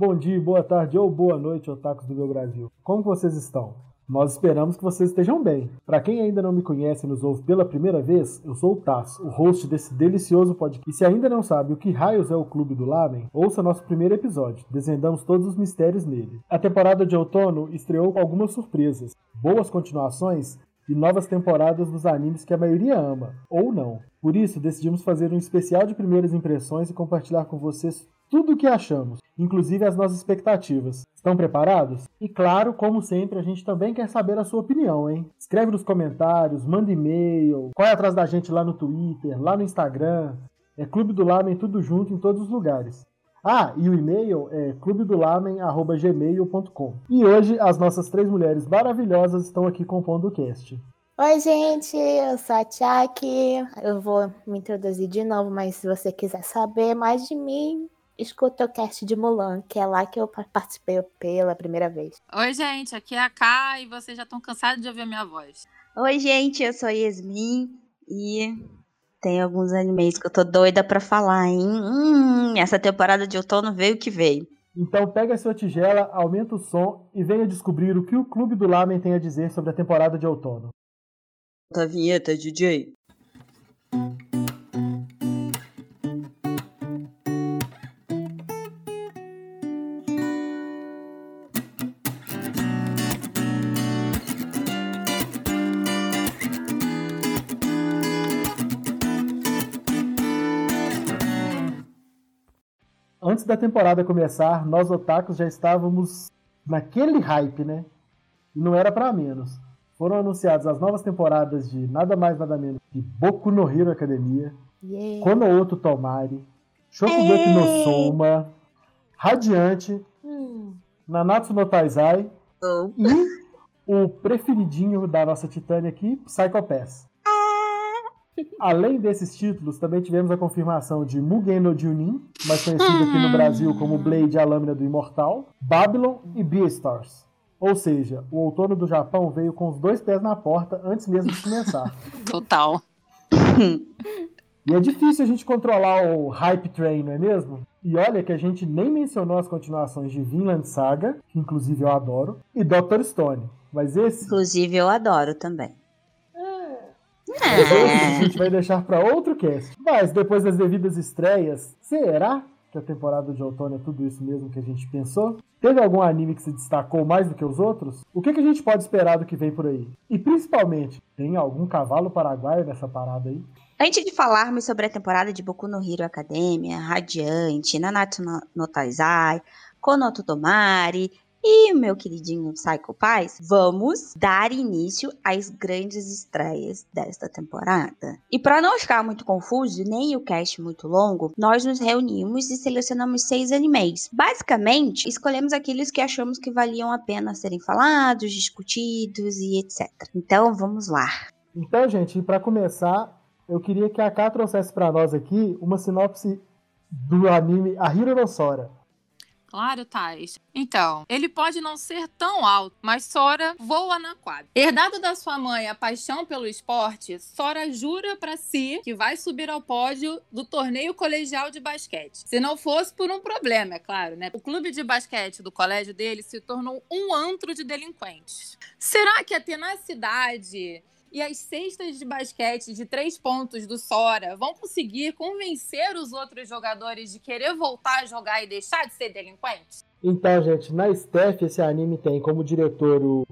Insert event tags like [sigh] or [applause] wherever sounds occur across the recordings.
Bom dia, boa tarde ou boa noite, otakus do meu Brasil. Como vocês estão? Nós esperamos que vocês estejam bem. Para quem ainda não me conhece e nos ouve pela primeira vez, eu sou o Taz, o host desse delicioso podcast. E se ainda não sabe o que raios é o Clube do Lamen, ouça nosso primeiro episódio. Desvendamos todos os mistérios nele. A temporada de outono estreou com algumas surpresas, boas continuações e novas temporadas dos animes que a maioria ama, ou não. Por isso, decidimos fazer um especial de primeiras impressões e compartilhar com vocês tudo o que achamos, inclusive as nossas expectativas. Estão preparados? E claro, como sempre, a gente também quer saber a sua opinião, hein? Escreve nos comentários, manda e-mail, corre atrás da gente lá no Twitter, lá no Instagram. É Clube do Lamen tudo junto em todos os lugares. Ah, e o e-mail é clubedolamen.gmail.com. E hoje as nossas três mulheres maravilhosas estão aqui compondo o cast. Oi, gente, eu sou a Tchaki. Eu vou me introduzir de novo, mas se você quiser saber mais de mim, escuta o cast de Mulan, que é lá que eu participei pela primeira vez. Oi, gente, aqui é a Ká e vocês já estão cansados de ouvir a minha voz. Oi, gente, eu sou a Yasmin e tem alguns animes que eu tô doida pra falar, hein? Hum, essa temporada de outono veio que veio. Então pega a sua tigela, aumenta o som e venha descobrir o que o Clube do Lamen tem a dizer sobre a temporada de outono. Da vinheta, DJ. Antes da temporada começar, nós otakus já estávamos naquele hype, né? E não era para menos. Foram anunciadas as novas temporadas de nada mais nada menos que Boku no Hero Academia, yeah. Kono Oto Tomari, Shokugeki no Soma, Radiante, hum. Nanatsu no Taizai oh. e o preferidinho da nossa Titânia aqui, Psycho Pass. Além desses títulos, também tivemos a confirmação de Mugen no Junin, mais conhecido aqui no Brasil como Blade, a Lâmina do Imortal, Babylon e Beastars. Ou seja, o outono do Japão veio com os dois pés na porta antes mesmo de começar. [laughs] Total. E é difícil a gente controlar o hype train, não é mesmo? E olha que a gente nem mencionou as continuações de Vinland Saga, que inclusive eu adoro, e Dr. Stone. Mas esse. Inclusive eu adoro também. É. A gente vai deixar para outro cast. Mas depois das devidas estreias, será que a temporada de outono é tudo isso mesmo que a gente pensou? Teve algum anime que se destacou mais do que os outros? O que, que a gente pode esperar do que vem por aí? E principalmente, tem algum cavalo paraguaio nessa parada aí? Antes de falarmos sobre a temporada de Boku no Hero Academia, Radiante, Nanatsu no Taizai, Konoto Tomari, e meu queridinho Psycho Paz, vamos dar início às grandes estreias desta temporada. E para não ficar muito confuso, nem o cast muito longo, nós nos reunimos e selecionamos seis animes. Basicamente, escolhemos aqueles que achamos que valiam a pena serem falados, discutidos e etc. Então, vamos lá. Então, gente, para começar, eu queria que a Ká trouxesse para nós aqui uma sinopse do anime A Hiro no Sora. Claro, Thais. Então, ele pode não ser tão alto, mas Sora voa na quadra. Herdado da sua mãe a paixão pelo esporte, Sora jura para si que vai subir ao pódio do torneio colegial de basquete. Se não fosse por um problema, é claro, né? O clube de basquete do colégio dele se tornou um antro de delinquentes. Será que a tenacidade e as cestas de basquete de três pontos do Sora vão conseguir convencer os outros jogadores de querer voltar a jogar e deixar de ser delinquentes? Então, gente, na Steph esse anime tem como diretor o,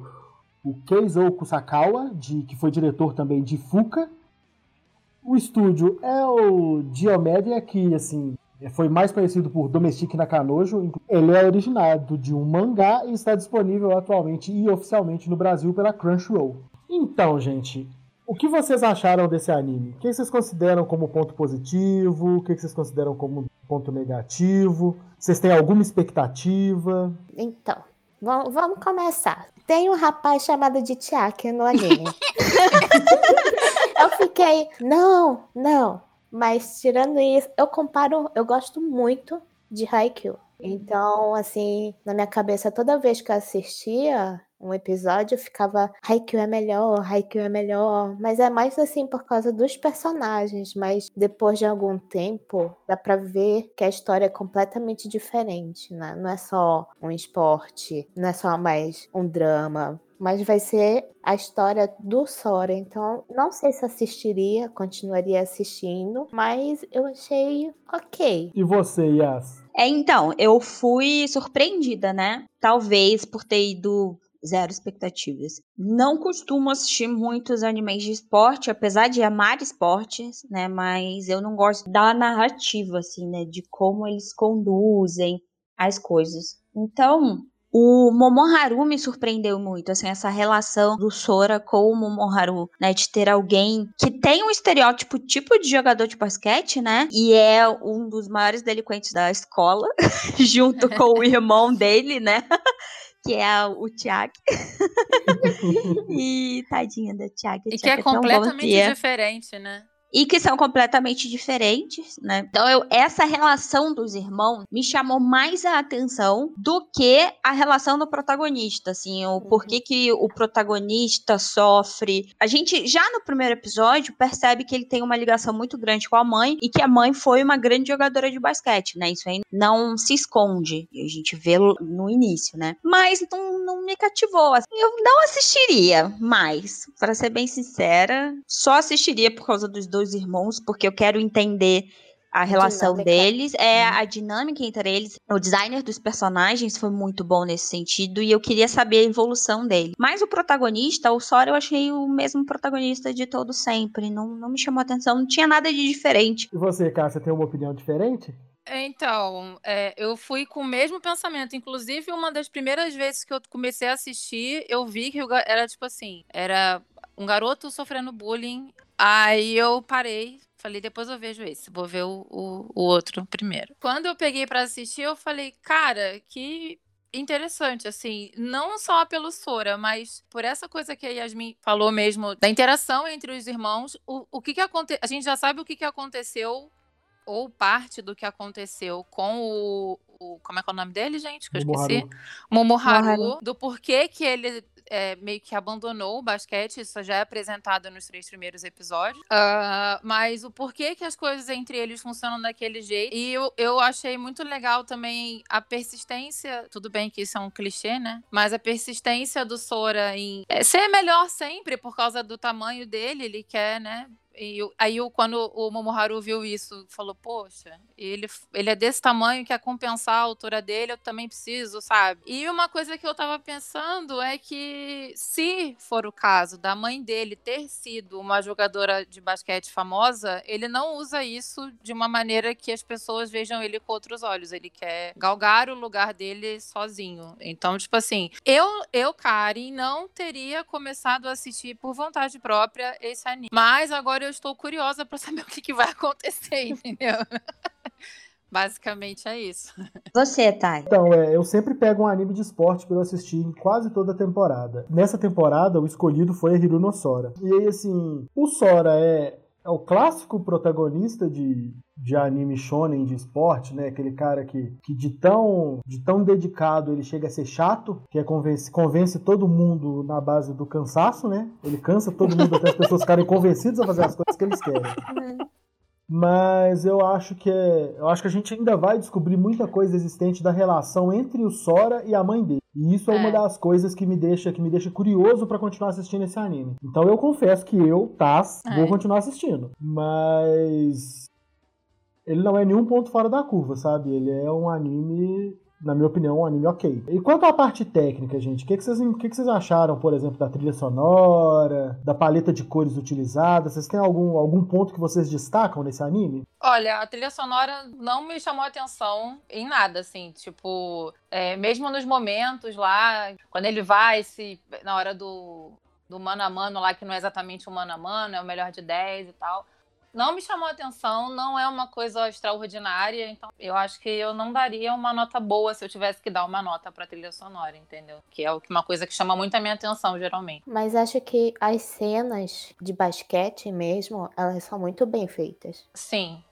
o Keizou Kusakawa, de, que foi diretor também de Fuka. O estúdio é o Diomedia, que assim foi mais conhecido por Domestic Nakanojo. Ele é originado de um mangá e está disponível atualmente e oficialmente no Brasil pela Crunchyroll. Então, gente, o que vocês acharam desse anime? O que vocês consideram como ponto positivo? O que vocês consideram como ponto negativo? Vocês têm alguma expectativa? Então, vamos começar. Tem um rapaz chamado de Tiaki no anime. [laughs] eu fiquei, não, não. Mas tirando isso, eu comparo, eu gosto muito de Haikyuu. Então, assim, na minha cabeça, toda vez que eu assistia, um episódio, ficava Haikyuu é melhor, Haikyuu é melhor, mas é mais assim por causa dos personagens, mas depois de algum tempo dá pra ver que a história é completamente diferente, né? Não é só um esporte, não é só mais um drama, mas vai ser a história do Sora. Então, não sei se assistiria, continuaria assistindo, mas eu achei ok. E você, Yas? É, então, eu fui surpreendida, né? Talvez por ter ido zero expectativas. Não costumo assistir muitos animes de esporte, apesar de amar esportes, né? Mas eu não gosto da narrativa, assim, né? De como eles conduzem as coisas. Então, o Momoharu me surpreendeu muito, assim, essa relação do Sora com o Momoharu, né, de ter alguém que tem um estereótipo tipo de jogador de basquete, né, e é um dos maiores delinquentes da escola, [laughs] junto com o irmão dele, né, que é o Tiago. [laughs] e tadinha da Tiago. E que é, é completamente diferente, né? E que são completamente diferentes, né? Então, eu, essa relação dos irmãos me chamou mais a atenção do que a relação do protagonista, assim, o uhum. porquê que o protagonista sofre. A gente já no primeiro episódio percebe que ele tem uma ligação muito grande com a mãe e que a mãe foi uma grande jogadora de basquete, né? Isso aí não se esconde, a gente vê no início, né? Mas não, não me cativou. Assim. Eu não assistiria mais, para ser bem sincera, só assistiria por causa dos dois irmãos, porque eu quero entender a relação dinâmica. deles, é uhum. a dinâmica entre eles. O designer dos personagens foi muito bom nesse sentido e eu queria saber a evolução dele. Mas o protagonista, o Sora, eu achei o mesmo protagonista de todo sempre. Não, não me chamou atenção, não tinha nada de diferente. E você, Cássia, tem uma opinião diferente? Então, é, eu fui com o mesmo pensamento. Inclusive, uma das primeiras vezes que eu comecei a assistir, eu vi que era tipo assim: era um garoto sofrendo bullying Aí eu parei, falei, depois eu vejo esse, vou ver o, o, o outro primeiro. Quando eu peguei para assistir, eu falei, cara, que interessante, assim, não só pelo Sora, mas por essa coisa que a Yasmin falou mesmo, da interação entre os irmãos, o, o que que aconteceu, a gente já sabe o que que aconteceu, ou parte do que aconteceu com o, o como é que é o nome dele, gente, que eu esqueci? Momoharu, Momoharu. do porquê que ele é, meio que abandonou o basquete, isso já é apresentado nos três primeiros episódios. Uh, mas o porquê que as coisas entre eles funcionam daquele jeito. E eu, eu achei muito legal também a persistência. Tudo bem que isso é um clichê, né? Mas a persistência do Sora em é, ser melhor sempre por causa do tamanho dele. Ele quer, né? E aí, quando o Momoharu viu isso, falou: Poxa, ele, ele é desse tamanho, quer compensar a altura dele, eu também preciso, sabe? E uma coisa que eu tava pensando é que, se for o caso da mãe dele ter sido uma jogadora de basquete famosa, ele não usa isso de uma maneira que as pessoas vejam ele com outros olhos. Ele quer galgar o lugar dele sozinho. Então, tipo assim, eu, eu Karen, não teria começado a assistir por vontade própria esse anime. Mas agora eu estou curiosa para saber [laughs] o que, que vai acontecer, entendeu? [laughs] Basicamente é isso. Você, Thay? Então, é, eu sempre pego um anime de esporte para eu assistir em quase toda a temporada. Nessa temporada, o escolhido foi a Hiruno Sora. E aí, assim, o Sora é, é o clássico protagonista de, de anime shonen de esporte, né? Aquele cara que, que de, tão, de tão dedicado ele chega a ser chato, que é convence, convence todo mundo na base do cansaço, né? Ele cansa todo mundo até as pessoas ficarem convencidas a fazer as coisas que eles querem. Mas eu acho que é, eu acho que a gente ainda vai descobrir muita coisa existente da relação entre o Sora e a mãe dele. E isso é, é uma das coisas que me deixa que me deixa curioso para continuar assistindo esse anime. Então eu confesso que eu, Taz, é. vou continuar assistindo. Mas ele não é nenhum ponto fora da curva, sabe? Ele é um anime, na minha opinião, um anime ok. E quanto à parte técnica, gente, o que, que, vocês, que, que vocês acharam, por exemplo, da trilha sonora, da paleta de cores utilizada? Vocês têm algum, algum ponto que vocês destacam nesse anime? Olha, a trilha sonora não me chamou atenção em nada, assim, tipo, é, mesmo nos momentos lá, quando ele vai, se, na hora do, do mano a mano lá, que não é exatamente o mano a mano, é o melhor de 10 e tal não me chamou a atenção, não é uma coisa extraordinária, então eu acho que eu não daria uma nota boa se eu tivesse que dar uma nota para trilha sonora, entendeu? Que é uma coisa que chama muito a minha atenção, geralmente. Mas acho que as cenas de basquete mesmo, elas são muito bem feitas. Sim.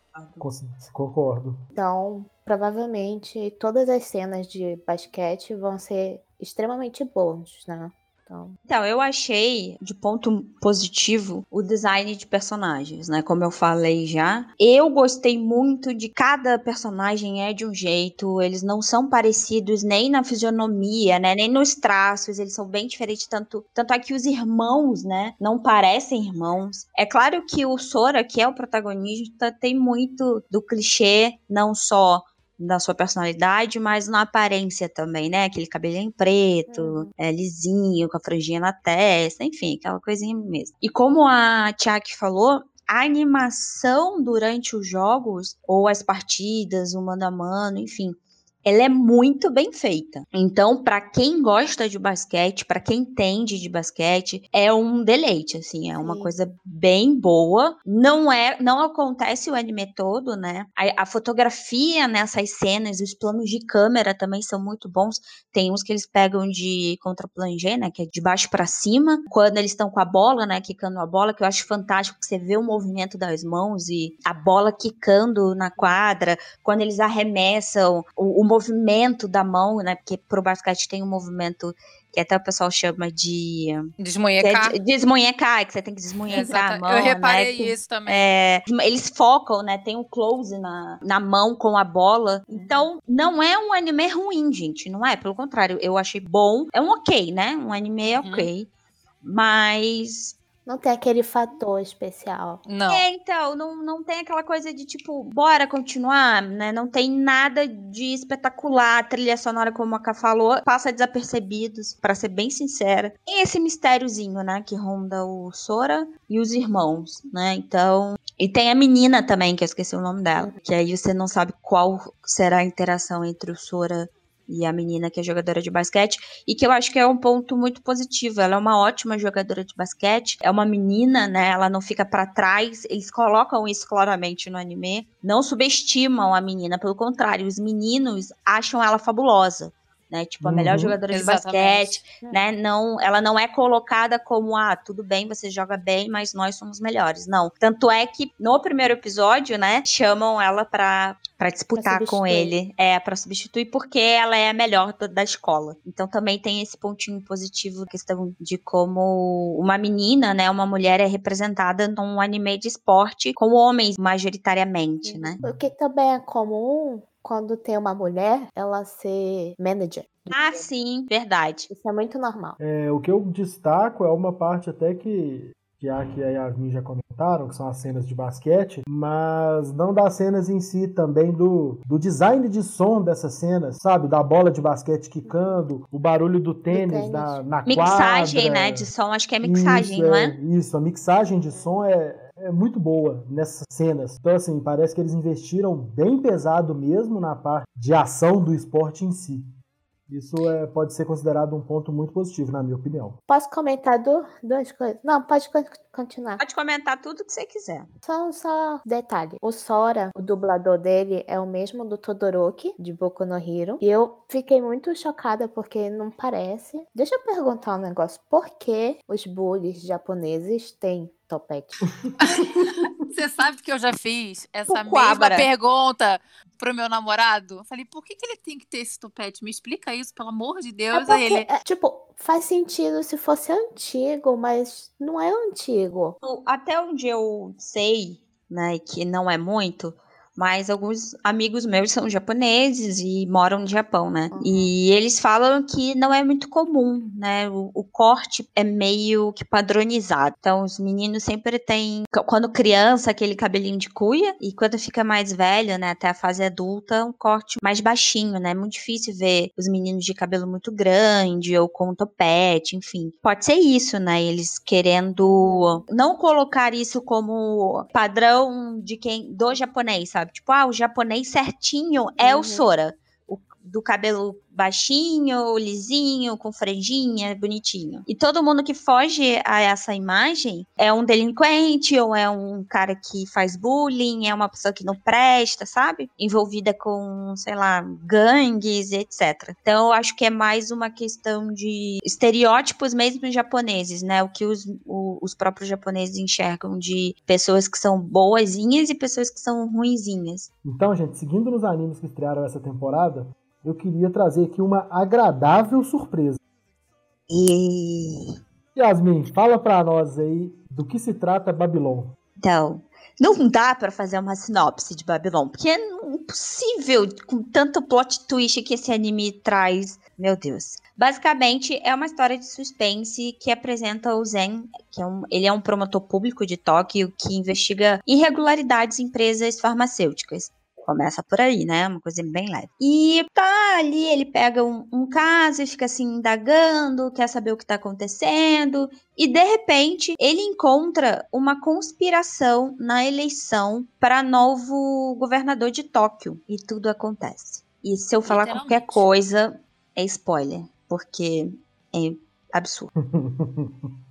Concordo. Então, provavelmente todas as cenas de basquete vão ser extremamente bons, né? Então... então, eu achei de ponto positivo o design de personagens, né? Como eu falei já. Eu gostei muito de cada personagem é de um jeito, eles não são parecidos nem na fisionomia, né? Nem nos traços, eles são bem diferentes. Tanto, tanto é que os irmãos, né? Não parecem irmãos. É claro que o Sora, que é o protagonista, tem muito do clichê, não só na sua personalidade, mas na aparência também, né? Aquele cabelinho preto, uhum. é, lisinho, com a franjinha na testa, enfim, aquela coisinha mesmo. E como a Tiak falou, a animação durante os jogos, ou as partidas, o mano a mano, enfim, ela é muito bem feita. Então, para quem gosta de basquete, para quem entende de basquete, é um deleite, assim, é uma Sim. coisa bem boa. Não é, não acontece o anime todo, né? A, a, fotografia nessas cenas, os planos de câmera também são muito bons. Tem uns que eles pegam de contra-plongé, né, que é de baixo para cima, quando eles estão com a bola, né, quicando a bola, que eu acho fantástico que você vê o movimento das mãos e a bola quicando na quadra, quando eles arremessam o, o movimento da mão, né? Porque pro basquete tem um movimento que até o pessoal chama de. Desmunhecar. É desmunhecar, que você tem que desmunhecar a mão. Eu reparei né? isso também. É, eles focam, né? Tem um close na, na mão com a bola. Então, não é um anime ruim, gente. Não é, pelo contrário, eu achei bom. É um ok, né? Um anime uhum. ok. Mas não tem aquele fator especial. Não. É, então, não, não tem aquela coisa de tipo, bora continuar, né? Não tem nada de espetacular. A trilha sonora, como a Ká falou, passa desapercebidos, para ser bem sincera. Tem esse mistériozinho, né? Que ronda o Sora e os irmãos, né? Então. E tem a menina também, que eu esqueci o nome dela. Que aí você não sabe qual será a interação entre o Sora e a menina que é jogadora de basquete, e que eu acho que é um ponto muito positivo. Ela é uma ótima jogadora de basquete, é uma menina, né? Ela não fica para trás. Eles colocam isso claramente no anime. Não subestimam a menina, pelo contrário, os meninos acham ela fabulosa né? Tipo, a uhum, melhor jogadora exatamente. de basquete, né? Não, ela não é colocada como, ah, tudo bem, você joga bem, mas nós somos melhores. Não. Tanto é que no primeiro episódio, né, chamam ela pra, pra disputar pra com ele. É, pra substituir, porque ela é a melhor da, da escola. Então também tem esse pontinho positivo, questão de como uma menina, né, uma mulher é representada num anime de esporte com homens majoritariamente, né? O que também é comum quando tem uma mulher, ela ser manager. Ah, sim, verdade. Isso é muito normal. É, o que eu destaco é uma parte até que que a que a Yasmin já comentaram, que são as cenas de basquete, mas não das cenas em si, também do, do design de som dessas cenas, sabe? Da bola de basquete quicando, o barulho do tênis, do tênis. Na, na mixagem, né, de som, acho que é mixagem, isso, não é? é? Isso, a mixagem de som é, é muito boa nessas cenas. Então, assim, parece que eles investiram bem pesado mesmo na parte de ação do esporte em si. Isso é, pode ser considerado um ponto muito positivo, na minha opinião. Posso comentar do, duas coisas? Não, pode continuar. Pode comentar tudo que você quiser. Só, só detalhe. O Sora, o dublador dele, é o mesmo do Todoroki, de Boku no Hero. E eu fiquei muito chocada porque não parece. Deixa eu perguntar um negócio. Por que os bullies japoneses têm topete? [laughs] Você sabe que eu já fiz essa mesma pergunta pro meu namorado. Eu falei, por que, que ele tem que ter esse topete? Me explica isso, pelo amor de Deus. É porque, ele... é, tipo, faz sentido se fosse antigo, mas não é antigo. Até onde eu sei, né, que não é muito, mas alguns amigos meus são japoneses e moram no Japão, né? Uhum. E eles falam que não é muito comum, né? O, o, corte é meio que padronizado. Então, os meninos sempre têm, quando criança, aquele cabelinho de cuia, e quando fica mais velho, né, até a fase adulta, um corte mais baixinho, né? É muito difícil ver os meninos de cabelo muito grande ou com topete, enfim. Pode ser isso, né? Eles querendo não colocar isso como padrão de quem do japonês, sabe? Sabe? Tipo, ah, o japonês certinho é uhum. o Sora. O, do cabelo baixinho, lisinho, com franjinha, bonitinho. E todo mundo que foge a essa imagem é um delinquente ou é um cara que faz bullying, é uma pessoa que não presta, sabe? Envolvida com, sei lá, gangues, etc. Então eu acho que é mais uma questão de estereótipos mesmo japoneses, né? O que os, o, os próprios japoneses enxergam de pessoas que são boazinhas e pessoas que são ruinzinhas. Então, gente, seguindo nos animes que estrearam essa temporada, eu queria trazer aqui uma agradável surpresa. E... Yasmin, fala pra nós aí do que se trata Babilônia. Então, não dá para fazer uma sinopse de Babylon, porque é impossível com tanto plot twist que esse anime traz. Meu Deus. Basicamente, é uma história de suspense que apresenta o Zen, que é um, ele é um promotor público de Tóquio que investiga irregularidades em empresas farmacêuticas. Começa por aí, né? Uma coisa bem leve. E tá ali, ele pega um, um caso e fica assim indagando, quer saber o que tá acontecendo. E de repente, ele encontra uma conspiração na eleição para novo governador de Tóquio. E tudo acontece. E se eu falar qualquer coisa, é spoiler. Porque é absurdo. [laughs]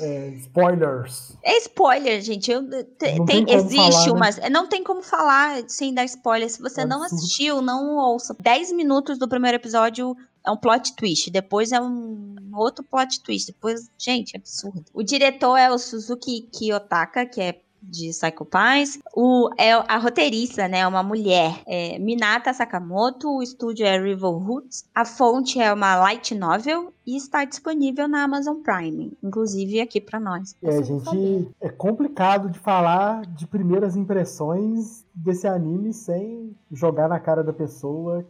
é, spoilers. É spoiler, gente. Eu, te, tem, existe falar, Né? Não tem como falar sem dar spoiler. Se você é não absurdo. assistiu, não ouça. 10 minutos do primeiro episódio é um plot twist. Depois é um outro plot twist. Depois, gente, é absurdo. O diretor é o Suzuki Kiyotaka, que é de Psycho Pies. O, é a roteirista, né? Uma mulher. É Minata Sakamoto. O estúdio é Rival Roots. A fonte é uma light novel e está disponível na Amazon Prime, inclusive aqui para nós. É, gente, é complicado de falar de primeiras impressões desse anime sem jogar na cara da pessoa,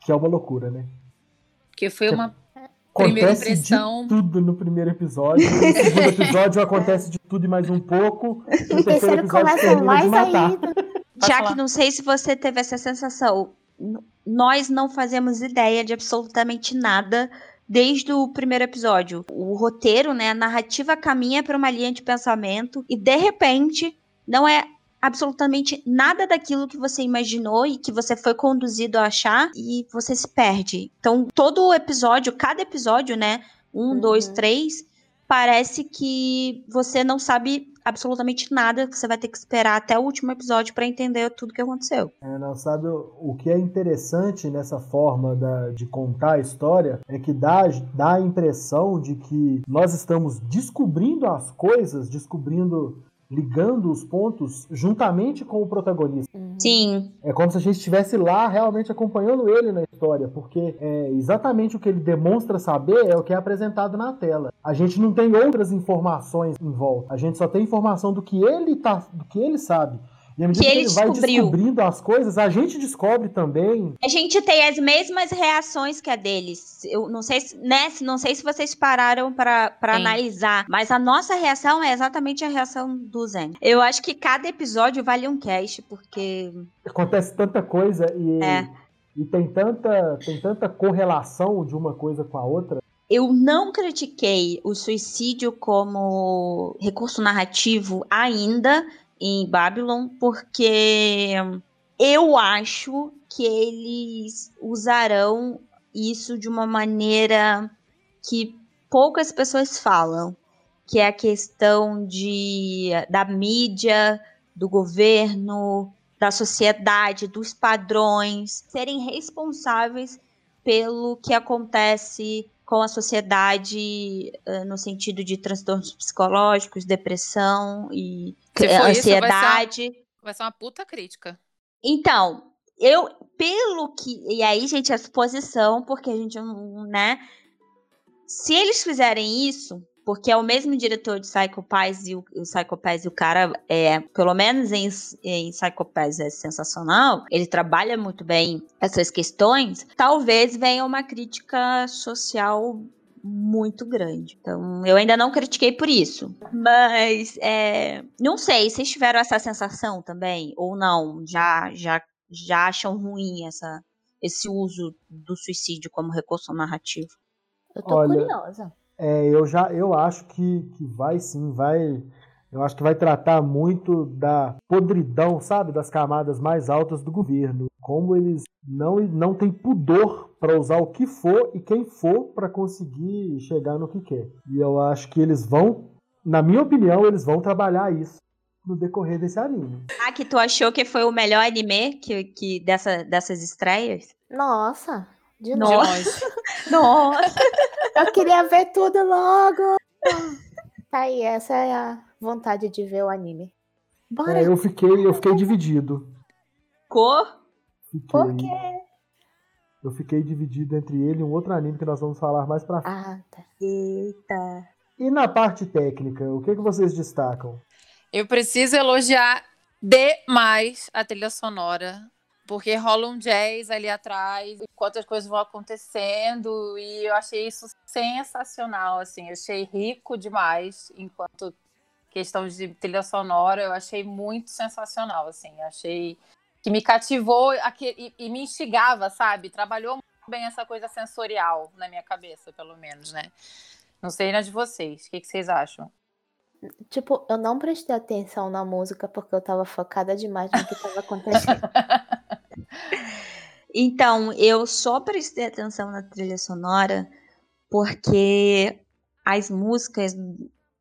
que é uma loucura, né? Porque foi uma Primeira acontece impressão. de tudo no primeiro episódio. No segundo [laughs] episódio acontece de tudo e mais um pouco. No terceiro episódio começa mais ainda. Já que não sei se você teve essa sensação, nós não fazemos ideia de absolutamente nada desde o primeiro episódio. O roteiro, né, a narrativa caminha para uma linha de pensamento e de repente não é absolutamente nada daquilo que você imaginou e que você foi conduzido a achar e você se perde. Então, todo o episódio, cada episódio, né, um, Uhum. dois, três, parece que você não sabe absolutamente nada, que você vai ter que esperar até o último episódio para entender tudo que aconteceu. É, não, sabe o, o que é interessante nessa forma da- de contar a história é que dá, dá a impressão de que nós estamos descobrindo as coisas, descobrindo, ligando os pontos juntamente com o protagonista. Sim, É como se a gente estivesse lá realmente acompanhando ele na história, porque é exatamente o que ele demonstra saber é o que é apresentado na tela. A gente não tem outras informações em volta. A gente só tem informação do que ele tá, do que ele sabe. E à medida Que que, ele ele vai descobriu. descobrindo as coisas, a gente descobre também. A gente tem as mesmas reações que a deles. Eu não sei se, né, se- não sei se vocês pararam para analisar, mas a nossa reação é exatamente a reação do Zen. Eu acho que cada episódio vale um cast, porque Acontece tanta coisa e, É. e tem tanta tem tanta correlação de uma coisa com a outra. eu não critiquei o suicídio como recurso narrativo ainda em Babylon, porque eu acho que eles usarão isso de uma maneira que poucas pessoas falam, que é a questão de da mídia, do governo, da sociedade, dos padrões serem responsáveis pelo que acontece com a sociedade eh, no sentido de transtornos psicológicos, depressão e for isso, vai ser uma- ansiedade. Vai ser uma puta crítica. Então, eu, pelo que. E aí, gente, é suposição, porque a gente não. né? Se eles fizerem isso, porque é o mesmo diretor de Psycho Pass e o, o Psycho Pass e o cara, é, pelo menos em, em Psycho Pass é sensacional, ele trabalha muito bem essas questões, talvez venha uma crítica social muito grande. Então, eu ainda não critiquei por isso. Mas, é, não sei, vocês tiveram essa sensação também? Ou não? Já, já, já acham ruim essa, esse uso do suicídio como recurso narrativo? Eu tô Olha, curiosa. É, eu já eu acho que, que vai sim, vai. Eu acho que vai tratar muito da podridão, sabe, das camadas mais altas do governo, como eles não não têm pudor para usar o que for e quem for para conseguir chegar no que quer. E eu acho que eles vão, na minha opinião, eles vão trabalhar isso no decorrer desse anime. Ah, que tu achou que foi o melhor anime que, que dessa, dessas estreias? Nossa, de longe. Nossa! [laughs] [laughs] Eu queria ver tudo logo. Tá aí, essa é a vontade de ver o anime. Bora. É, eu fiquei eu fiquei dividido. Cor? Fiquei. Por quê? Eu fiquei dividido entre ele e um outro anime que nós vamos falar mais pra frente. Ah, tá. Eita. E na parte técnica, o que, que vocês destacam? Eu preciso elogiar demais a trilha sonora. Porque rola um jazz ali atrás, enquanto as coisas vão acontecendo, e eu achei isso sensacional, assim, eu achei rico demais, enquanto questão de trilha sonora, eu achei muito sensacional, assim, achei que me cativou aqui, e, e me instigava, sabe? Trabalhou muito bem essa coisa sensorial na minha cabeça, pelo menos, né? Não sei na de vocês, o que, que vocês acham? Tipo, eu não prestei atenção na música porque eu tava focada demais no que tava acontecendo. [laughs] Então, eu só prestei atenção na trilha sonora porque as músicas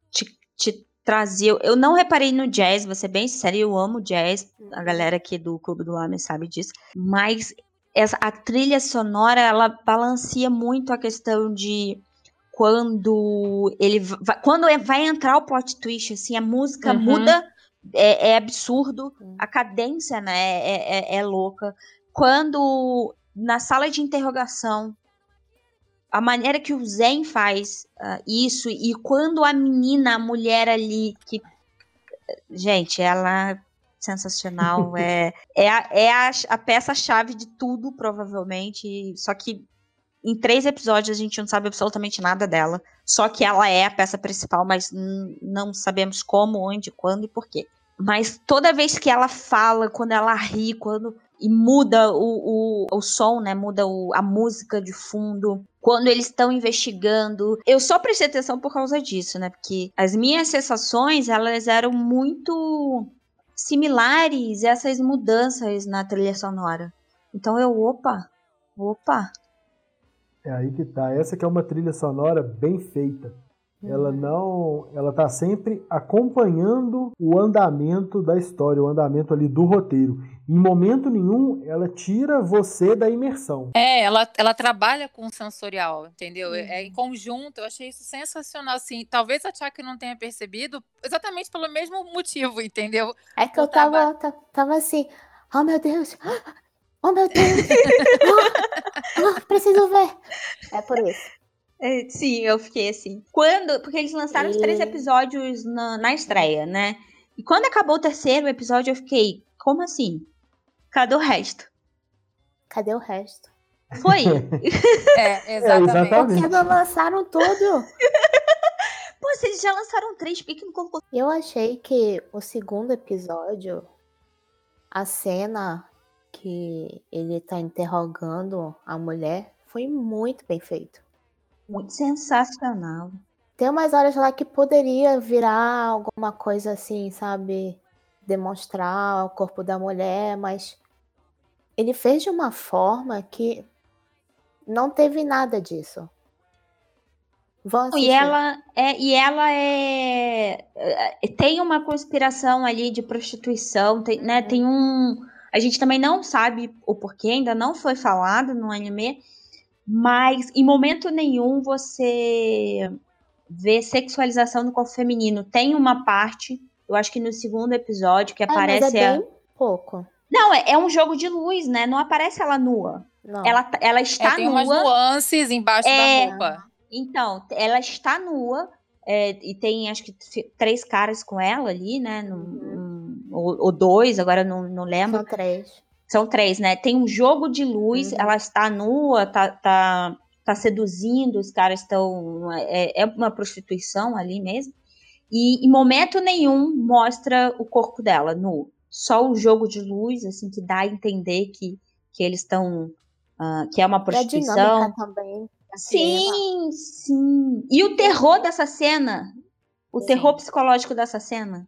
te, te traziam. Eu não reparei no jazz, vou ser bem sincera, eu amo jazz. A galera aqui do Clube do Homem sabe disso. Mas essa, a trilha sonora, ela balanceia muito a questão de quando ele vai, quando é, vai entrar o plot twist, assim, a música Uhum. muda, é, é absurdo, a cadência, né, é, é, é louca. Quando na sala de interrogação, a maneira que o Zen faz ah, isso, e quando a menina, a mulher ali, que. Gente, ela. Sensacional. [laughs] é é a, é a, a peça-chave de tudo, provavelmente. Só que em três episódios a gente não sabe absolutamente nada dela. Só que ela é a peça principal, mas não sabemos como, onde, quando e por quê. Mas toda vez que ela fala, quando ela ri, quando. E muda o, o, o som, né? Muda o- a música de fundo. Quando eles estão investigando. Eu só prestei atenção por causa disso, né? Porque as minhas sensações, elas eram muito similares a essas mudanças na trilha sonora. Então eu, opa, opa. É aí que tá. Essa que é uma trilha sonora bem feita. Ela não, ela tá sempre acompanhando o andamento da história, o andamento ali do roteiro. Em momento nenhum ela tira você da imersão. É, ela, ela trabalha com o sensorial, entendeu? É, é em conjunto, eu achei isso sensacional, assim. Talvez a Chuck não tenha percebido, exatamente pelo mesmo motivo, entendeu? É que eu Eu tava- tava, ta- tava assim, oh meu Deus, [gasps] oh meu Deus, [laughs] [gasps] oh, preciso ver. É por isso. É, sim, eu fiquei assim. Quando. Porque eles lançaram os três E- episódios na, na estreia, né? E quando acabou o terceiro episódio, eu fiquei, como assim? Cadê o resto? Cadê o resto? Foi. [laughs] É, exatamente. exatamente. Porque não lançaram tudo. [laughs] Pô, eles já lançaram três, por que não colocou? Eu achei que o segundo episódio, a cena que ele tá interrogando a mulher, foi muito bem feito. Muito sensacional. Tem umas horas lá que poderia virar alguma coisa assim, sabe? Demonstrar o corpo da mulher, mas ele fez de uma forma que não teve nada disso. E ela é, e ela é, é, tem uma conspiração ali de prostituição, tem, né? Tem um, a gente também não sabe o porquê, ainda não foi falado no anime, mas em momento nenhum você vê sexualização do corpo feminino. Tem uma parte, eu acho que no segundo episódio que É, mas aparece é a... bem pouco. Não, é, é um jogo de luz, né? Não aparece ela nua. Não. Ela, ela É, está tem umas nua. nuances embaixo É. da roupa. Então, ela está nua é, e tem acho que três caras com ela ali, né? num- num- ou, ou dois, agora não, não lembro. São três. São três, né? Tem um jogo de luz, Uhum. ela está nua, tá, tá, tá seduzindo, os caras estão. É, é uma prostituição ali mesmo. E em momento nenhum mostra o corpo dela nu. Só o jogo de luz, assim, que dá a entender que, que eles estão. ah, que é uma E a prostituição. dinâmica também. Sim, sim. E o terror dessa cena? O Sim. terror psicológico dessa cena?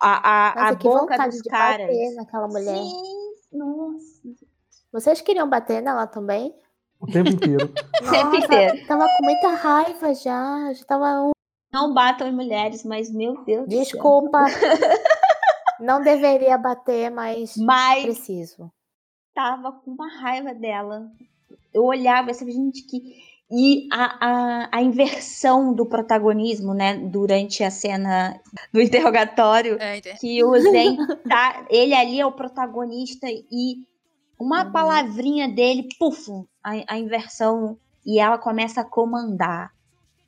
A, a, Nossa, a que boca vontade dos de caras. bater naquela mulher. Sim, nossa. Vocês queriam bater nela também? O tempo inteiro. Sempre [laughs] Nossa, inteiro. Tava com muita raiva já. Já tava. um- Não batam em mulheres, mas meu Deus do céu. Desculpa. [laughs] Não deveria bater, mas Mas preciso. tava com uma raiva dela. Eu olhava assim, gente, que. E a, a, a inversão do protagonismo, né, durante a cena do interrogatório, É, que o Zen tá, ele ali é o protagonista e Uma Uhum. palavrinha dele, puf, a, a inversão e ela começa a comandar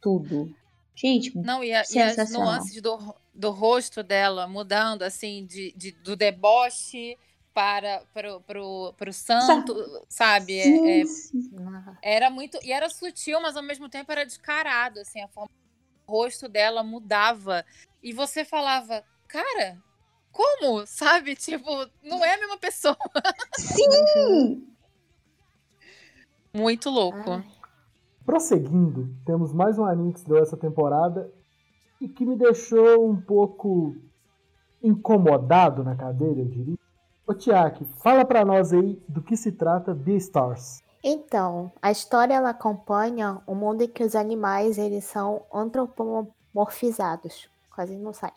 tudo. Gente, Não, e, a- e as nuances do, do rosto dela mudando, assim, de, de- do deboche para pro, pro, pro santo, sabe? É- sim, é- sim. Era muito. E era sutil, mas ao mesmo tempo era descarado, assim, a forma. O rosto dela mudava. E você falava, cara, como? Sabe? [laughs] Tipo, não é a mesma pessoa. Sim! [laughs] Muito louco. ai. Prosseguindo, temos mais um anime que estreou essa temporada e que me deixou um pouco incomodado na cadeira, eu diria. Ô Tiaki, fala pra nós aí do que se trata Beastars. Então, a história ela acompanha o mundo em que os animais eles são antropomorfizados, quase não sai.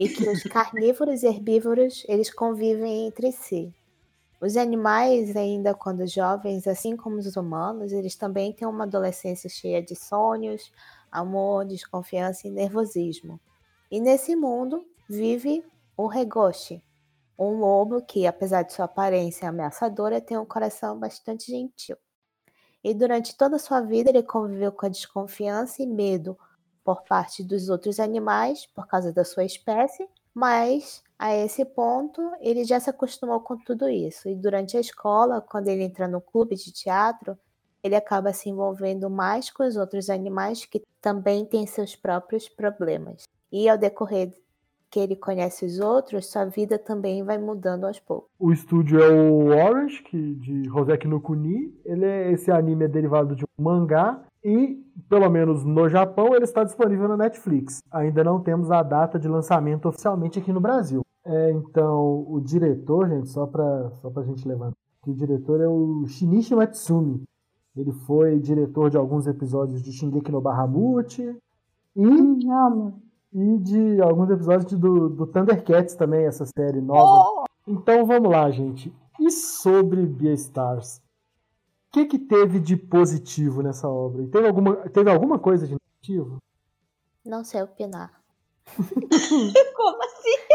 E que os [laughs] carnívoros e herbívoros eles convivem entre si. Os animais, ainda quando jovens, assim como os humanos, eles também têm uma adolescência cheia de sonhos, amor, desconfiança e nervosismo. E nesse mundo vive o Regoshi, um lobo que, apesar de sua aparência ameaçadora, tem um coração bastante gentil. E durante toda a sua vida ele conviveu com a desconfiança e medo por parte dos outros animais, por causa da sua espécie, mas a esse ponto ele já se acostumou com tudo isso. E durante a escola, quando ele entra no clube de teatro, ele acaba se envolvendo mais com os outros animais que também têm seus próprios problemas. E ao decorrer que ele conhece os outros, sua vida também vai mudando aos poucos. O estúdio é o Orange, que, de Hoseki no Kuni. Ele é, esse anime é derivado de um mangá e, pelo menos no Japão, ele está disponível na Netflix. Ainda não temos a data de lançamento oficialmente aqui no Brasil. É, então, o diretor, gente, só para só pra gente levantar, que o diretor é o Shinichi Matsumi. Ele foi diretor de alguns episódios de Shingeki no Bahamut e Amo. E de alguns episódios de- do, do Thundercats também, essa série nova. Então vamos lá, gente. E sobre Beastars? O que, que teve de positivo nessa obra? E Teve alguma, teve alguma coisa de negativo? Não sei opinar. [laughs] Como assim?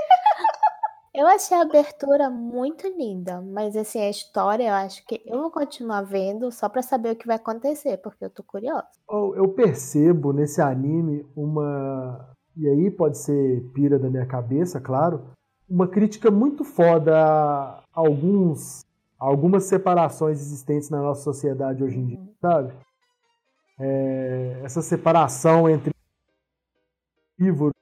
Eu achei a abertura muito linda, mas assim, a história eu acho que eu vou continuar vendo só pra saber o que vai acontecer, porque eu tô curiosa. Oh, Eu percebo nesse anime uma. E aí pode ser pira da minha cabeça, claro. Uma crítica muito foda a alguns, a algumas separações existentes na nossa sociedade hoje em dia, sabe? É, essa separação entre herbívoros,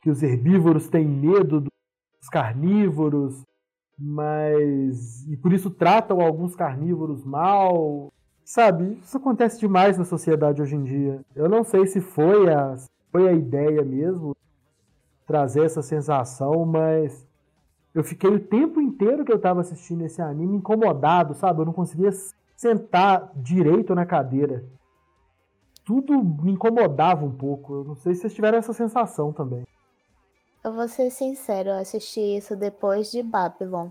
que os herbívoros têm medo dos carnívoros, mas. e por isso tratam alguns carnívoros mal. Sabe, isso acontece demais na sociedade hoje em dia. Eu não sei se foi a, foi a ideia mesmo trazer essa sensação, mas eu fiquei o tempo inteiro que eu tava assistindo esse anime incomodado, sabe? Eu não conseguia sentar direito na cadeira. Tudo me incomodava um pouco. Eu não sei se vocês tiveram essa sensação também. Eu vou ser sincero, eu assisti isso depois de Babylon.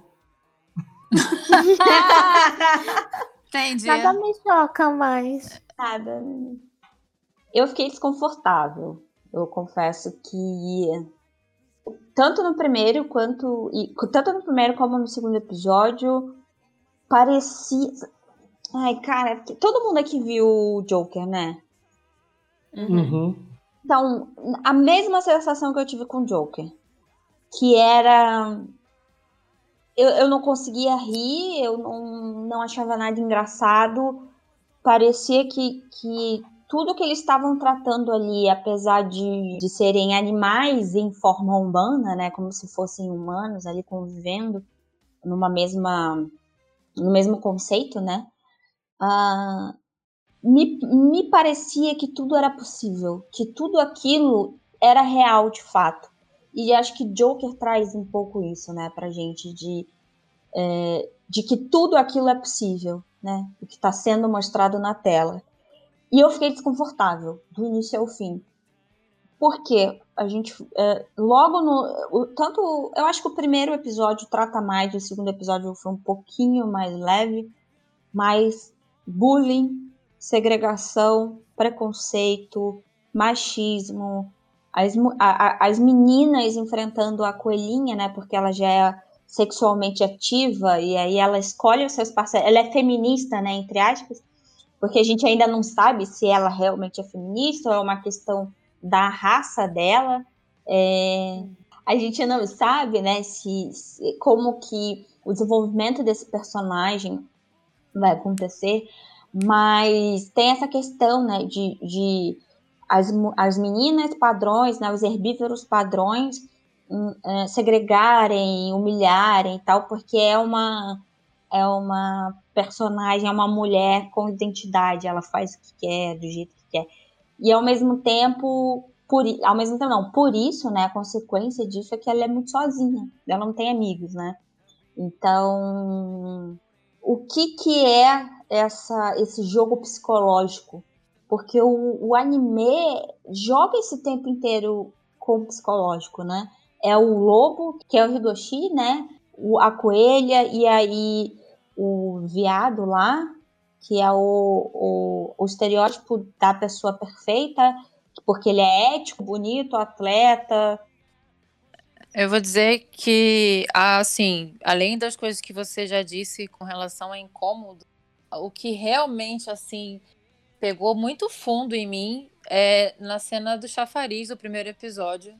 [laughs] Entendi. Nada me choca mais. Nada. Eu fiquei desconfortável. Eu confesso que tanto no primeiro quanto e tanto no primeiro como no segundo episódio parecia Ai, cara, todo mundo aqui viu o Joker, né? Uhum. Então, a mesma sensação que eu tive com o Joker. Que era. Eu, eu não conseguia rir, eu não, não achava nada engraçado. Parecia que, que tudo que eles estavam tratando ali, apesar de, de serem animais em forma humana, né? Como se fossem humanos ali convivendo numa mesma. no mesmo conceito, né? Ah, me, me parecia que tudo era possível, que tudo aquilo era real de fato. E acho que Joker traz um pouco isso, né, pra gente, de, é, de que tudo aquilo é possível, né, o que está sendo mostrado na tela. E eu fiquei desconfortável, do início ao fim. Porque a gente, é, logo no. Tanto. Eu acho que o primeiro episódio trata mais, o segundo episódio foi um pouquinho mais leve, mas bullying, segregação, preconceito, machismo, as, a, as meninas enfrentando a coelhinha, né? Porque ela já é sexualmente ativa e aí ela escolhe os seus parceiros. Ela é feminista, né, entre aspas, porque a gente ainda não sabe se ela realmente é feminista ou é uma questão da raça dela. É, a gente não sabe, né, se, se, como que o desenvolvimento desse personagem vai acontecer, mas tem essa questão, né, de, de as, as meninas padrões, né, os herbívoros padrões uh, segregarem, humilharem e tal, porque é uma é uma personagem, é uma mulher com identidade, ela faz o que quer, do jeito que quer. E ao mesmo tempo, por, ao mesmo tempo não, por isso, né, a consequência disso é que ela é muito sozinha, ela não tem amigos, né? Então, o que que é essa, esse jogo psicológico? Porque o, o anime joga esse tempo inteiro com o psicológico, né? é o lobo, que é o Higoshi, né? A coelha e aí o viado lá, que é o, o, o estereótipo da pessoa perfeita, porque ele é ético, bonito, atleta. Eu vou dizer que, assim, além das coisas que você já disse com relação a incômodo, o que realmente, assim, pegou muito fundo em mim é na cena do chafariz do primeiro episódio,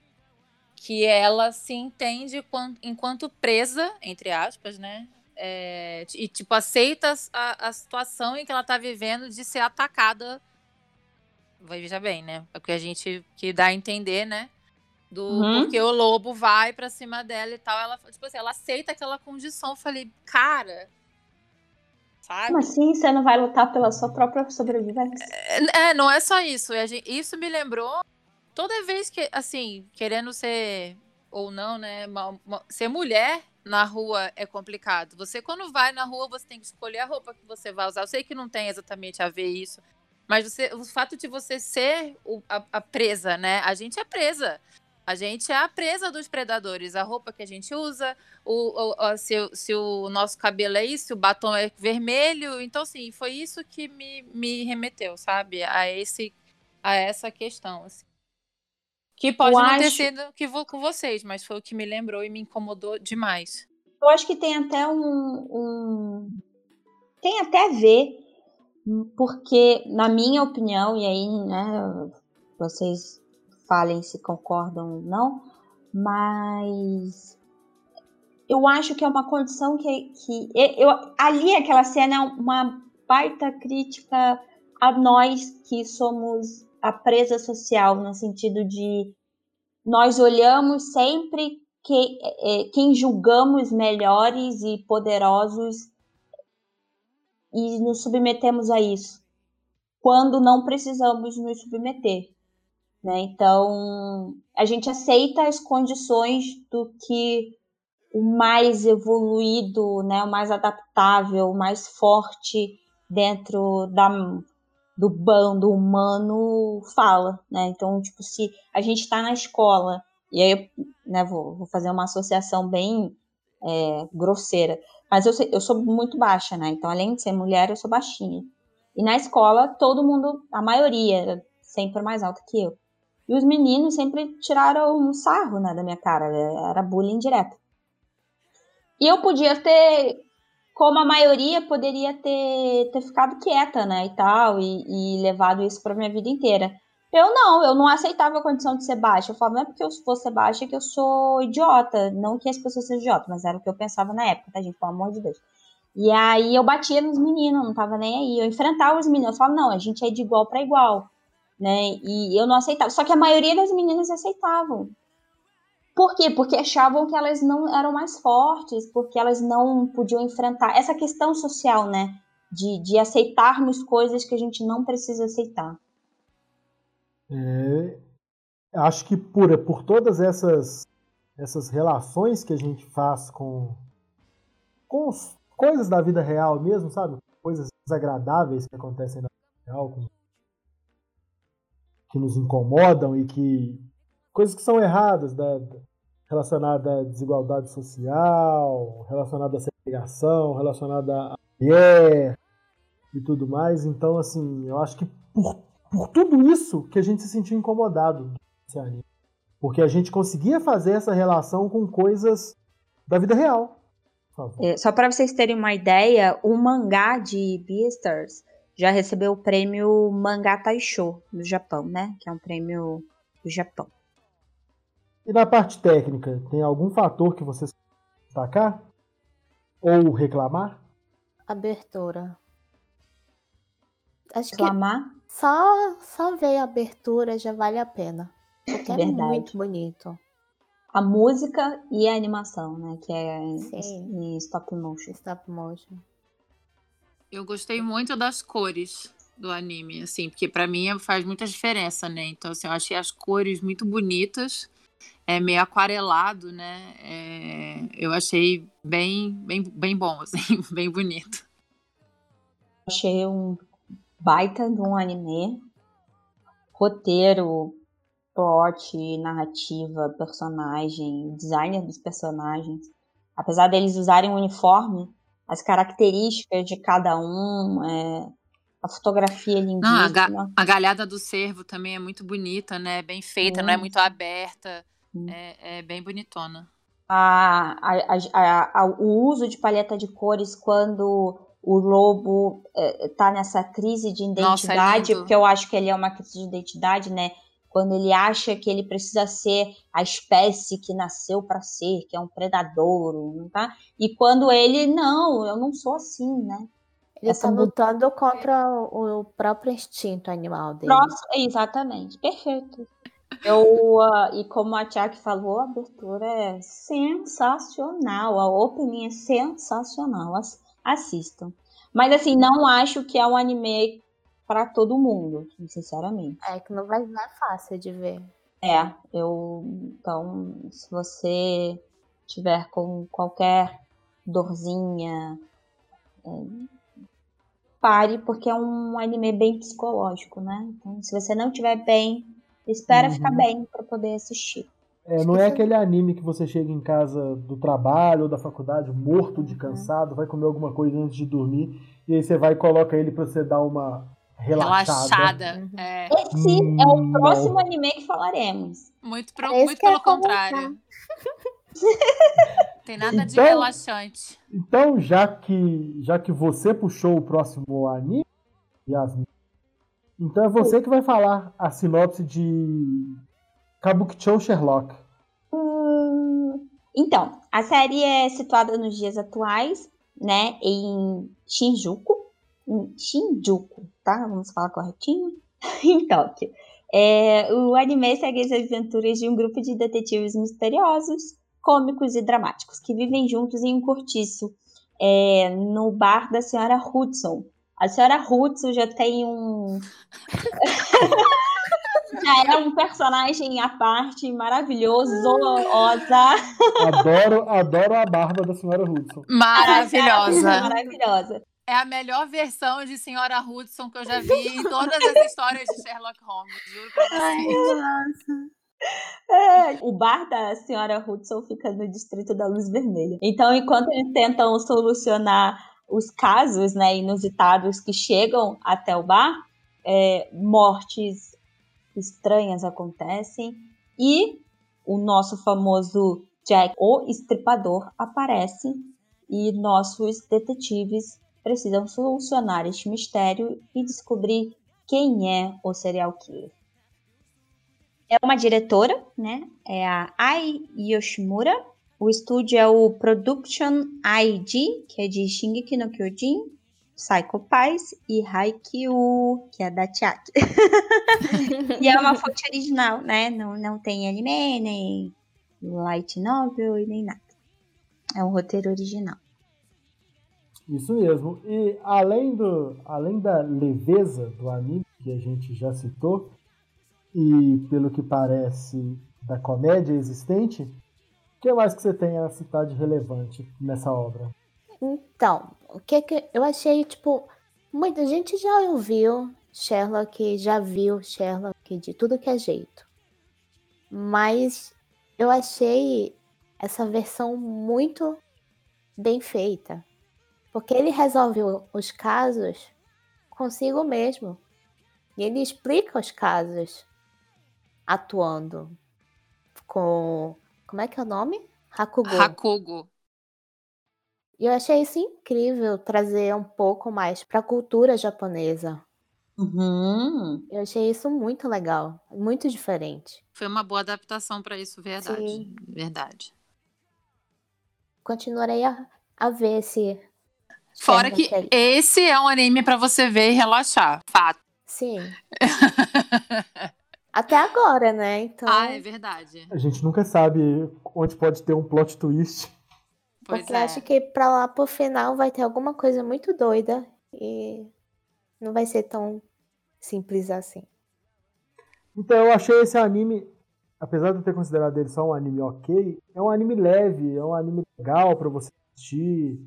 que ela se entende enquanto presa, entre aspas, né? É, e, tipo, aceita a, a situação em que ela tá vivendo de ser atacada. Veja bem, né? É o que a gente que dá a entender, né? Do uhum. porque o lobo vai pra cima dela e tal. Ela, tipo assim, ela aceita aquela condição. Eu falei, cara. Sabe? Como assim você não vai lutar pela sua própria sobrevivência? É, é não é só isso. Isso me lembrou toda vez que, assim, querendo ser ou não, né, uma, uma, ser mulher na rua é complicado. Você, quando vai na rua, você tem que escolher a roupa que você vai usar. Eu sei que não tem exatamente a ver isso, mas você, o fato de você ser o, a, a, presa, né? A gente é presa. A gente é a presa dos predadores. A roupa que a gente usa, o, o, se, se, o nosso cabelo é isso, o batom é vermelho. Então, assim, foi isso que me, me remeteu, sabe? A, esse, a essa questão. Assim. Que pode eu não acho... ter sido que vou com vocês, mas foi o que me lembrou e me incomodou demais. Eu acho que tem até um, um... tem até a ver, porque na minha opinião e aí, né, vocês falem se concordam ou não, mas eu acho que é uma condição que, que eu, ali aquela cena é uma baita crítica a nós que somos a presa social, no sentido de nós olhamos sempre que, é, quem julgamos melhores e poderosos e nos submetemos a isso, quando não precisamos nos submeter. Né? Então, a gente aceita as condições do que o mais evoluído, né, o mais adaptável, o mais forte dentro da, do bando humano fala, né? Então, tipo, se a gente está na escola, e aí né, vou, vou fazer uma associação bem é, grosseira, mas eu, eu sou muito baixa, né? Então, além de ser mulher, eu sou baixinha. E na escola, todo mundo, a maioria, sempre mais alta que eu. E os meninos sempre tiraram um sarro né, da minha cara, era bullying direto. E eu podia ter como a maioria poderia ter, ter ficado quieta, né, e tal, e, e levado isso para minha vida inteira. Eu não, eu não aceitava a condição de ser baixa. Eu falava, não é porque eu vou ser baixa que eu sou idiota. Não que as pessoas sejam idiotas, mas era o que eu pensava na época, tá, gente? Pelo amor de Deus. E aí eu batia nos meninos, não tava nem aí. Eu enfrentava os meninos, eu falava, não, a gente é de igual para igual, né? E eu não aceitava. Só que a maioria das meninas aceitavam. Por quê? Porque achavam que elas não eram mais fortes, porque elas não podiam enfrentar essa questão social, né? De, de aceitarmos coisas que a gente não precisa aceitar. É, acho que por, por todas essas, essas relações que a gente faz com, com coisas da vida real mesmo, sabe? Coisas desagradáveis que acontecem na vida real, com, que nos incomodam e que. coisas que são erradas da, relacionada à desigualdade social, relacionada à segregação, relacionada à mulher e tudo mais. Então, assim, eu acho que por, por tudo isso que a gente se sentiu incomodado anime. Porque a gente conseguia fazer essa relação com coisas da vida real. É, só para vocês terem uma ideia, o mangá de Beastars já recebeu o prêmio Mangá Taisho do Japão, né? Que é um prêmio do Japão. E na parte técnica, tem algum fator que vocês destacar? Ou reclamar? Abertura. Acho reclamar? que só, só ver a abertura já vale a pena. Porque é muito bonito. A música e a animação, né? Que é em stop motion. Stop motion. Eu gostei muito das cores do anime, assim, porque para mim faz muita diferença, né? Então, assim, eu achei as cores muito bonitas, é meio aquarelado, né? É, eu achei bem, bem, bem bom, [laughs] assim, bem bonito. Achei um baita de um anime, roteiro, plot, narrativa, personagem, designer dos personagens. Apesar deles usarem um uniforme, as características de cada um, é, a fotografia lindíssima. A, ga a, galhada do cervo também é muito bonita, né? Bem feita, não é muito aberta. É, é, bem bonitona. A, a, o uso de paleta de cores quando o lobo é, tá nessa crise de identidade, Nossa, é porque eu acho que ele é uma crise de identidade, né? quando ele acha que ele precisa ser a espécie que nasceu para ser, que é um predador, tá? E quando ele não, eu não sou assim, né? Ele está lutando contra o próprio instinto animal dele. Nossa, exatamente, perfeito. Eu, uh, e como a Tiago falou, a abertura é sensacional, a opening é sensacional. Assistam. Mas assim, não acho que é um anime para todo mundo, sinceramente. É que não vai não é fácil de ver. É, eu então se você tiver com qualquer dorzinha, é, pare porque é um anime bem psicológico, né? Então, se você não estiver bem, espera uhum. ficar bem para poder assistir. É, não é aquele anime que você chega em casa do trabalho ou da faculdade morto de cansado, vai comer alguma coisa antes de dormir e aí você vai e coloca ele para você dar uma relaxada. relaxada. Uhum. É. Esse hum, é o próximo não. anime que falaremos. Muito, pro, muito pelo é contrário. [laughs] Tem nada de então, relaxante. Então, já que, já que você puxou o próximo anime, Yasmin, então é você que vai falar a sinopse de Kabukicho Sherlock. Hum, então, a série é situada nos dias atuais, né, em Shinjuku, em Shinjuku, tá? Vamos falar corretinho? [laughs] em Tóquio. É, o anime segue as aventuras de um grupo de detetives misteriosos, cômicos e dramáticos que vivem juntos em um cortiço é, no bar da senhora Hudson. A senhora Hudson já tem um. [laughs] já é um personagem à parte, maravilhoso, osa. Adoro, adoro a barba da senhora Hudson. Maravilhosa. [laughs] Maravilhosa é a melhor versão de Senhora Hudson que eu já vi em todas as histórias de Sherlock Holmes, juro pra vocês. É, o bar da senhora Hudson fica no distrito da Luz Vermelha. Então, enquanto eles tentam solucionar os casos né, inusitados que chegam até o bar, é, mortes estranhas acontecem e o nosso famoso Jack, o estripador, aparece e nossos detetives precisam solucionar este mistério e descobrir quem é o serial killer. É uma diretora, né? É a Ai Yoshimura. O estúdio é o Production ID, que é de Shingeki no Kyojin, Psycho Pies e Haikyuu, que é da Chiaki. [laughs] e é uma fonte original, né? Não, não tem anime, nem light novel e nem nada. É um roteiro original. Isso mesmo. E além, do, além da leveza do anime, que a gente já citou, e pelo que parece da comédia existente, o que mais que você tem a citar de relevante nessa obra? Então, o que que eu achei, tipo, muita gente já ouviu Sherlock, já viu Sherlock de tudo que é jeito. Mas eu achei essa versão muito bem feita. Porque ele resolve os casos consigo mesmo. E ele explica os casos atuando com. Como é que é o nome? Hakugo. Hakugo. E eu achei isso incrível trazer um pouco mais para a cultura japonesa. Uhum. Eu achei isso muito legal, muito diferente. Foi uma boa adaptação para isso, verdade. Sim. Verdade. Continuarei a, a ver esse. Fora que esse é um anime para você ver e relaxar. Fato. Sim. [laughs] Até agora, né? Então. Ah, é verdade. A gente nunca sabe onde pode ter um plot twist. Pois porque é. eu acho que pra lá pro final vai ter alguma coisa muito doida e não vai ser tão simples assim. Então eu achei esse anime, apesar de eu ter considerado ele só um anime ok, é um anime leve, é um anime legal pra você assistir.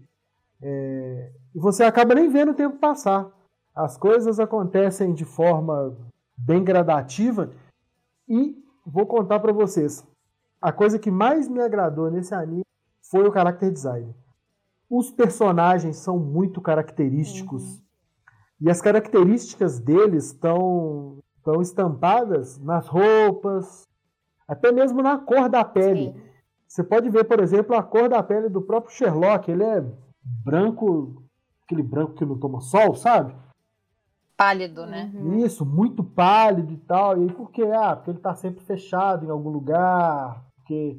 É, E você acaba nem vendo o tempo passar. As coisas acontecem de forma bem gradativa e vou contar pra vocês. A coisa que mais me agradou nesse anime foi o character design. Os personagens são muito característicos. E as características deles estão estão estampadas nas roupas, até mesmo na cor da pele. Sim. Você pode ver, por exemplo, a cor da pele do próprio Sherlock. Ele é branco, aquele branco que não toma sol, sabe? Pálido, né? Uhum. Isso, muito pálido e tal. E por quê? Ah, porque ele tá sempre fechado em algum lugar. Porque.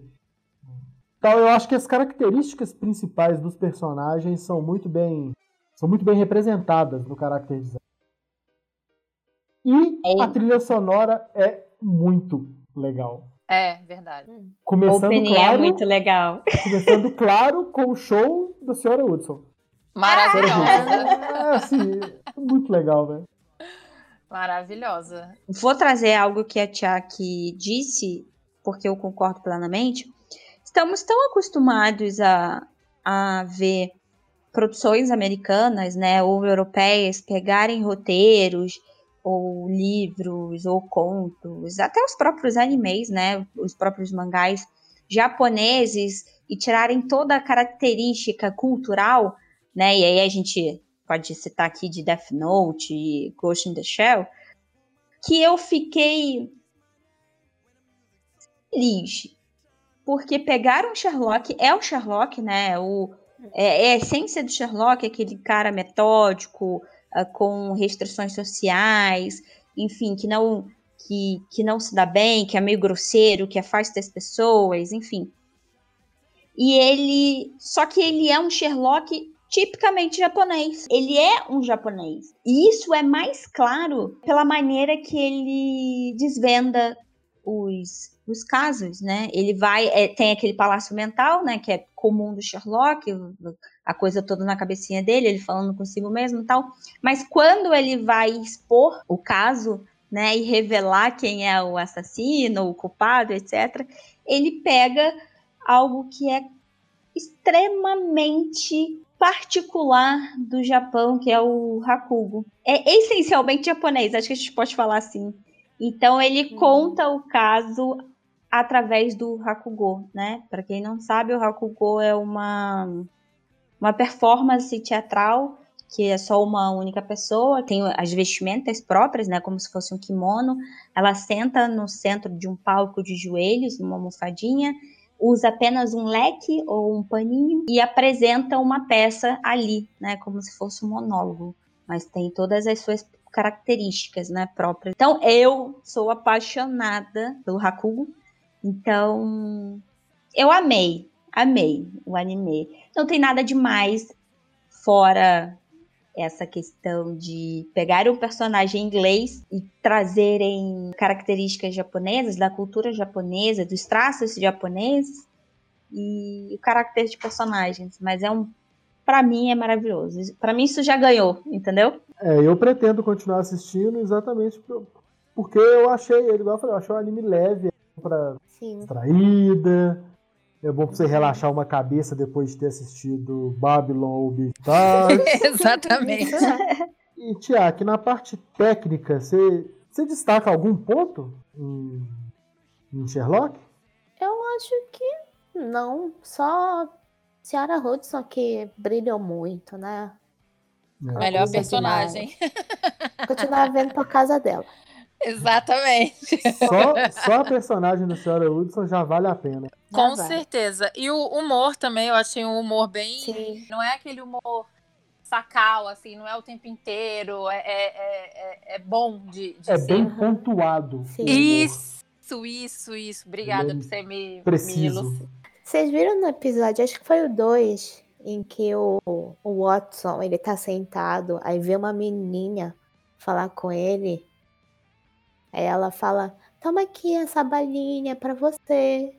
Então, eu acho que as características principais dos personagens são muito bem. São muito bem representadas no character design. E É. a trilha sonora é muito legal. É, verdade. O Começando opening é claro, muito legal. começando claro com o show da senhora Hudson. Maravilhosa. É, assim, muito legal, velho. Maravilhosa. Vou trazer algo que a Tiaki disse, porque eu concordo plenamente. Estamos tão acostumados a, a ver produções americanas, né, ou europeias, pegarem roteiros, ou livros, ou contos, até os próprios animes, né, os próprios mangás japoneses, e tirarem toda a característica cultural, né, e aí a gente pode citar aqui de Death Note e Ghost in the Shell, que eu fiquei feliz. Porque pegaram o Sherlock, é o Sherlock, né? O, é, é a essência do Sherlock, aquele cara metódico, ah, com restrições sociais, enfim, que não, que, que não se dá bem, que é meio grosseiro, que afasta as pessoas, enfim. E ele. Só que ele é um Sherlock tipicamente japonês. Ele é um japonês. E isso é mais claro pela maneira que ele desvenda os, os casos, né? Ele vai. é, tem aquele palácio mental, né? Que é comum do Sherlock, a coisa toda na cabecinha dele, ele falando consigo mesmo e tal. Mas quando ele vai expor o caso, né? E revelar quem é o assassino, o culpado, etc., ele pega algo que é extremamente particular do Japão, que é o Hakugo. É essencialmente japonês, acho que a gente pode falar assim. Então ele Uhum. conta o caso através do Hakugo, né? Para quem não sabe, o Hakugo é uma uma performance teatral que é só uma única pessoa, tem as vestimentas próprias, né, como se fosse um kimono. Ela senta no centro de um palco de joelhos, numa almofadinha, usa apenas um leque ou um paninho e apresenta uma peça ali, né, como se fosse um monólogo, mas tem todas as suas características, né, próprias. Então eu sou apaixonada pelo Hakugo, então eu amei, amei o anime. Não tem nada demais fora essa questão de pegar um personagem inglês e trazerem características japonesas, da cultura japonesa, dos traços japoneses e o caráter de personagens. Mas é um, para mim é maravilhoso. Para mim isso já ganhou, entendeu? É, eu pretendo continuar assistindo exatamente por- porque eu achei ele, igual eu falei, eu achei um anime leve, pra Sim. distraída, é bom pra você relaxar uma cabeça depois de ter assistido Babylon ou. [laughs] [laughs] Exatamente. e, Tiago, na parte técnica, você, você destaca algum ponto em, em Sherlock? Eu acho que não. Só Ciara Hudson que brilhou muito, né? É, Melhor personagem. Continuar vendo por causa dela. [laughs] Exatamente. Só, só a personagem da senhora Hudson já vale a pena. Com certeza. E o humor também, eu achei um humor bem. Sim. Não é aquele humor sacal, assim, não é o tempo inteiro. É, é, é, é bom de, de É ser. bem pontuado. Sim. Isso, isso, isso. Obrigada é por você me, me Preciso. elucidar. Vocês viram no episódio, acho que foi o 2, em que o, o Watson, ele tá sentado, aí vê uma menininha falar com ele. Aí ela fala, toma aqui essa balinha pra você.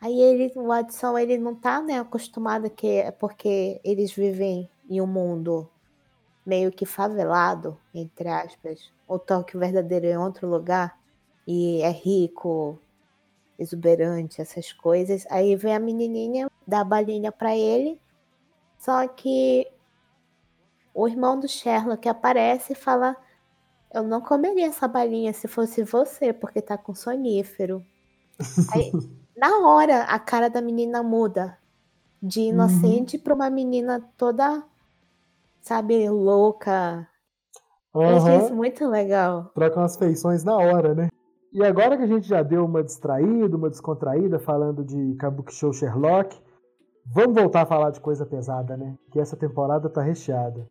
Aí ele, o Watson, ele não tá, né, acostumado que é porque eles vivem em um mundo meio que favelado, entre aspas. O toque verdadeiro é outro lugar. E é rico, exuberante, essas coisas. Aí vem a menininha, dá a balinha pra ele. Só que o irmão do Sherlock aparece e fala: Eu não comeria essa balinha se fosse você, porque tá com sonífero. Aí, [laughs] na hora, a cara da menina muda. De inocente pra uma menina toda, sabe, louca. Aham. isso muito legal. Trocam as feições na hora, né? E agora que a gente já deu uma distraída, uma descontraída, falando de Kabuki Show Sherlock, vamos voltar a falar de coisa pesada, né? Que essa temporada tá recheada.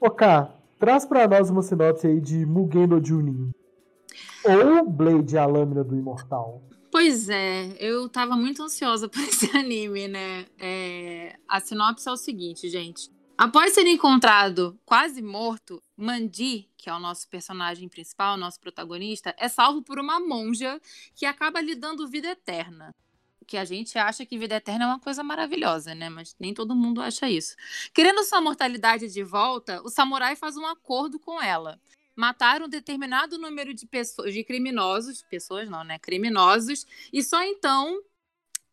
Ô, Cá, traz pra nós uma sinopse aí de Mugen no Junin. Ou Blade, a lâmina do imortal. Pois é, eu tava muito ansiosa [laughs] por esse anime, né? É, a sinopse é o seguinte, gente. Após ser encontrado quase morto, Mandi, que é o nosso personagem principal, nosso protagonista, é salvo por uma monja que acaba lhe dando vida eterna. Que a gente acha que vida eterna é uma coisa maravilhosa, né? Mas nem todo mundo acha isso. Querendo sua mortalidade de volta, o samurai faz um acordo com ela matar um determinado número de pessoas, de criminosos, pessoas não, né? Criminosos, e só então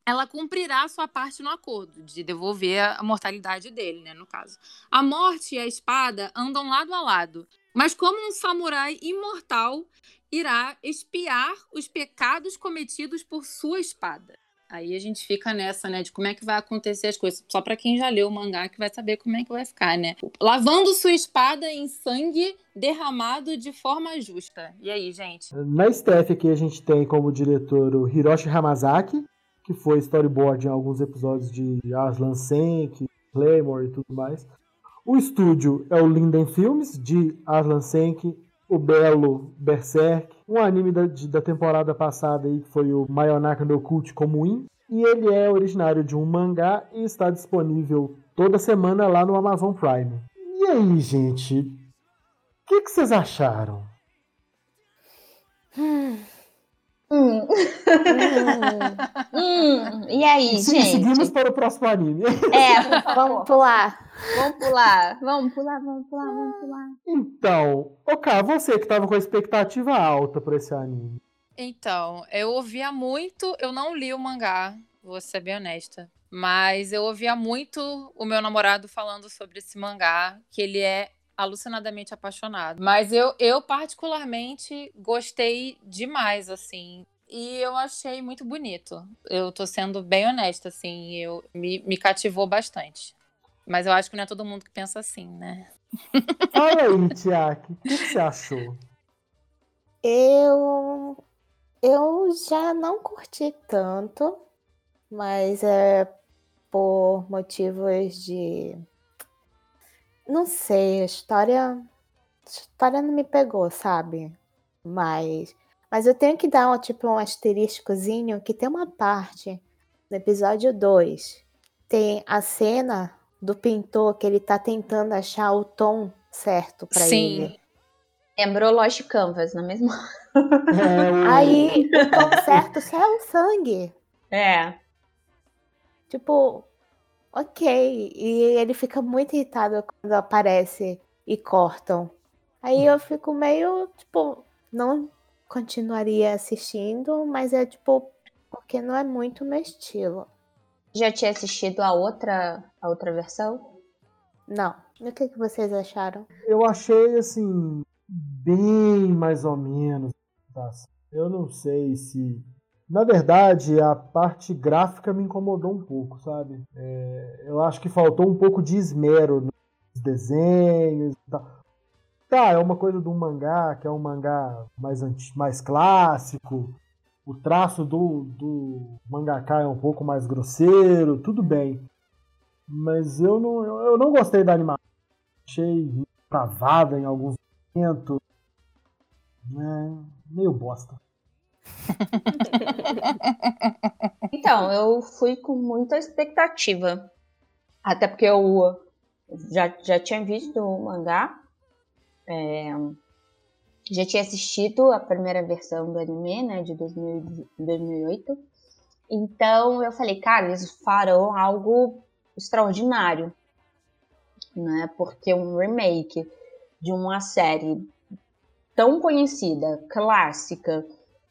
ela cumprirá a sua parte no acordo, de devolver a mortalidade dele, né? No caso. A morte e a espada andam lado a lado, mas como um samurai imortal irá espiar os pecados cometidos por sua espada. Aí a gente fica nessa, né, de como é que vai acontecer as coisas. Só pra quem já leu o mangá que vai saber como é que vai ficar, né? Lavando sua espada em sangue derramado de forma justa. E aí, gente? Na staff aqui a gente tem como diretor o Hiroshi Hamazaki, que foi storyboard em alguns episódios de Aslan Senk, Claymore e tudo mais. O estúdio é o Linden Films, de Aslan Senk, o belo Berserk, um anime da, de- da temporada passada aí, que foi o Mayonaka no Cult Komuin. E ele é originário de um mangá e está disponível toda semana lá no Amazon Prime. E aí, gente? O que, que vocês acharam? Hum, [sighs] Hum, hum, e aí, Se- gente? Seguimos para o próximo anime. É, por [laughs] favor, vamos pular. vamos pular. Vamos pular, vamos pular, vamos pular. Então, ok, você que estava com a expectativa alta para esse anime. Então, eu ouvia muito, eu não li o mangá, vou ser bem honesta, mas eu ouvia muito o meu namorado falando sobre esse mangá, que ele é alucinadamente apaixonado. Mas eu, eu particularmente gostei demais, assim. E eu achei muito bonito. Eu tô sendo bem honesta, assim, eu me, me cativou bastante. Mas eu acho que não é todo mundo que pensa assim, né? [laughs] Fala aí, Tiaki, o que, que você achou? Eu eu já não curti tanto, mas é por motivos de não sei, a história a história não me pegou, sabe? Mas mas eu tenho que dar um, tipo um asteriscozinho que tem uma parte no episódio 2, tem a cena do pintor que ele tá tentando achar o tom certo pra Sim. ele. Lembrou Lost Canvas, não é mesmo? É, Aí, o tom certo só é o sangue. É. Tipo, ok. E ele fica muito irritado quando aparece e cortam. Aí eu fico meio, tipo, não continuaria assistindo, mas é tipo, porque não é muito meu estilo. Já tinha assistido a outra, a outra versão? Não. E o que, que vocês acharam? Eu achei, assim, bem mais ou menos. tá? Eu não sei se. Na verdade, a parte gráfica me incomodou um pouco, sabe? É, eu acho que faltou um pouco de esmero nos desenhos e tal. tá, é uma coisa um mangá, que é um mangá mais, mais clássico, o traço do, do é um pouco mais grosseiro, tudo bem. Mas eu não, eu, eu não gostei da animação. Achei travada em alguns momentos. É, meio bosta. [laughs] então, eu fui com muita expectativa. Até porque eu já, já tinha visto o mangá. É, já tinha assistido a primeira versão do anime, né, de 2000, 2008. Então eu falei, cara, eles farão algo extraordinário, né? Porque um remake de uma série tão conhecida, clássica,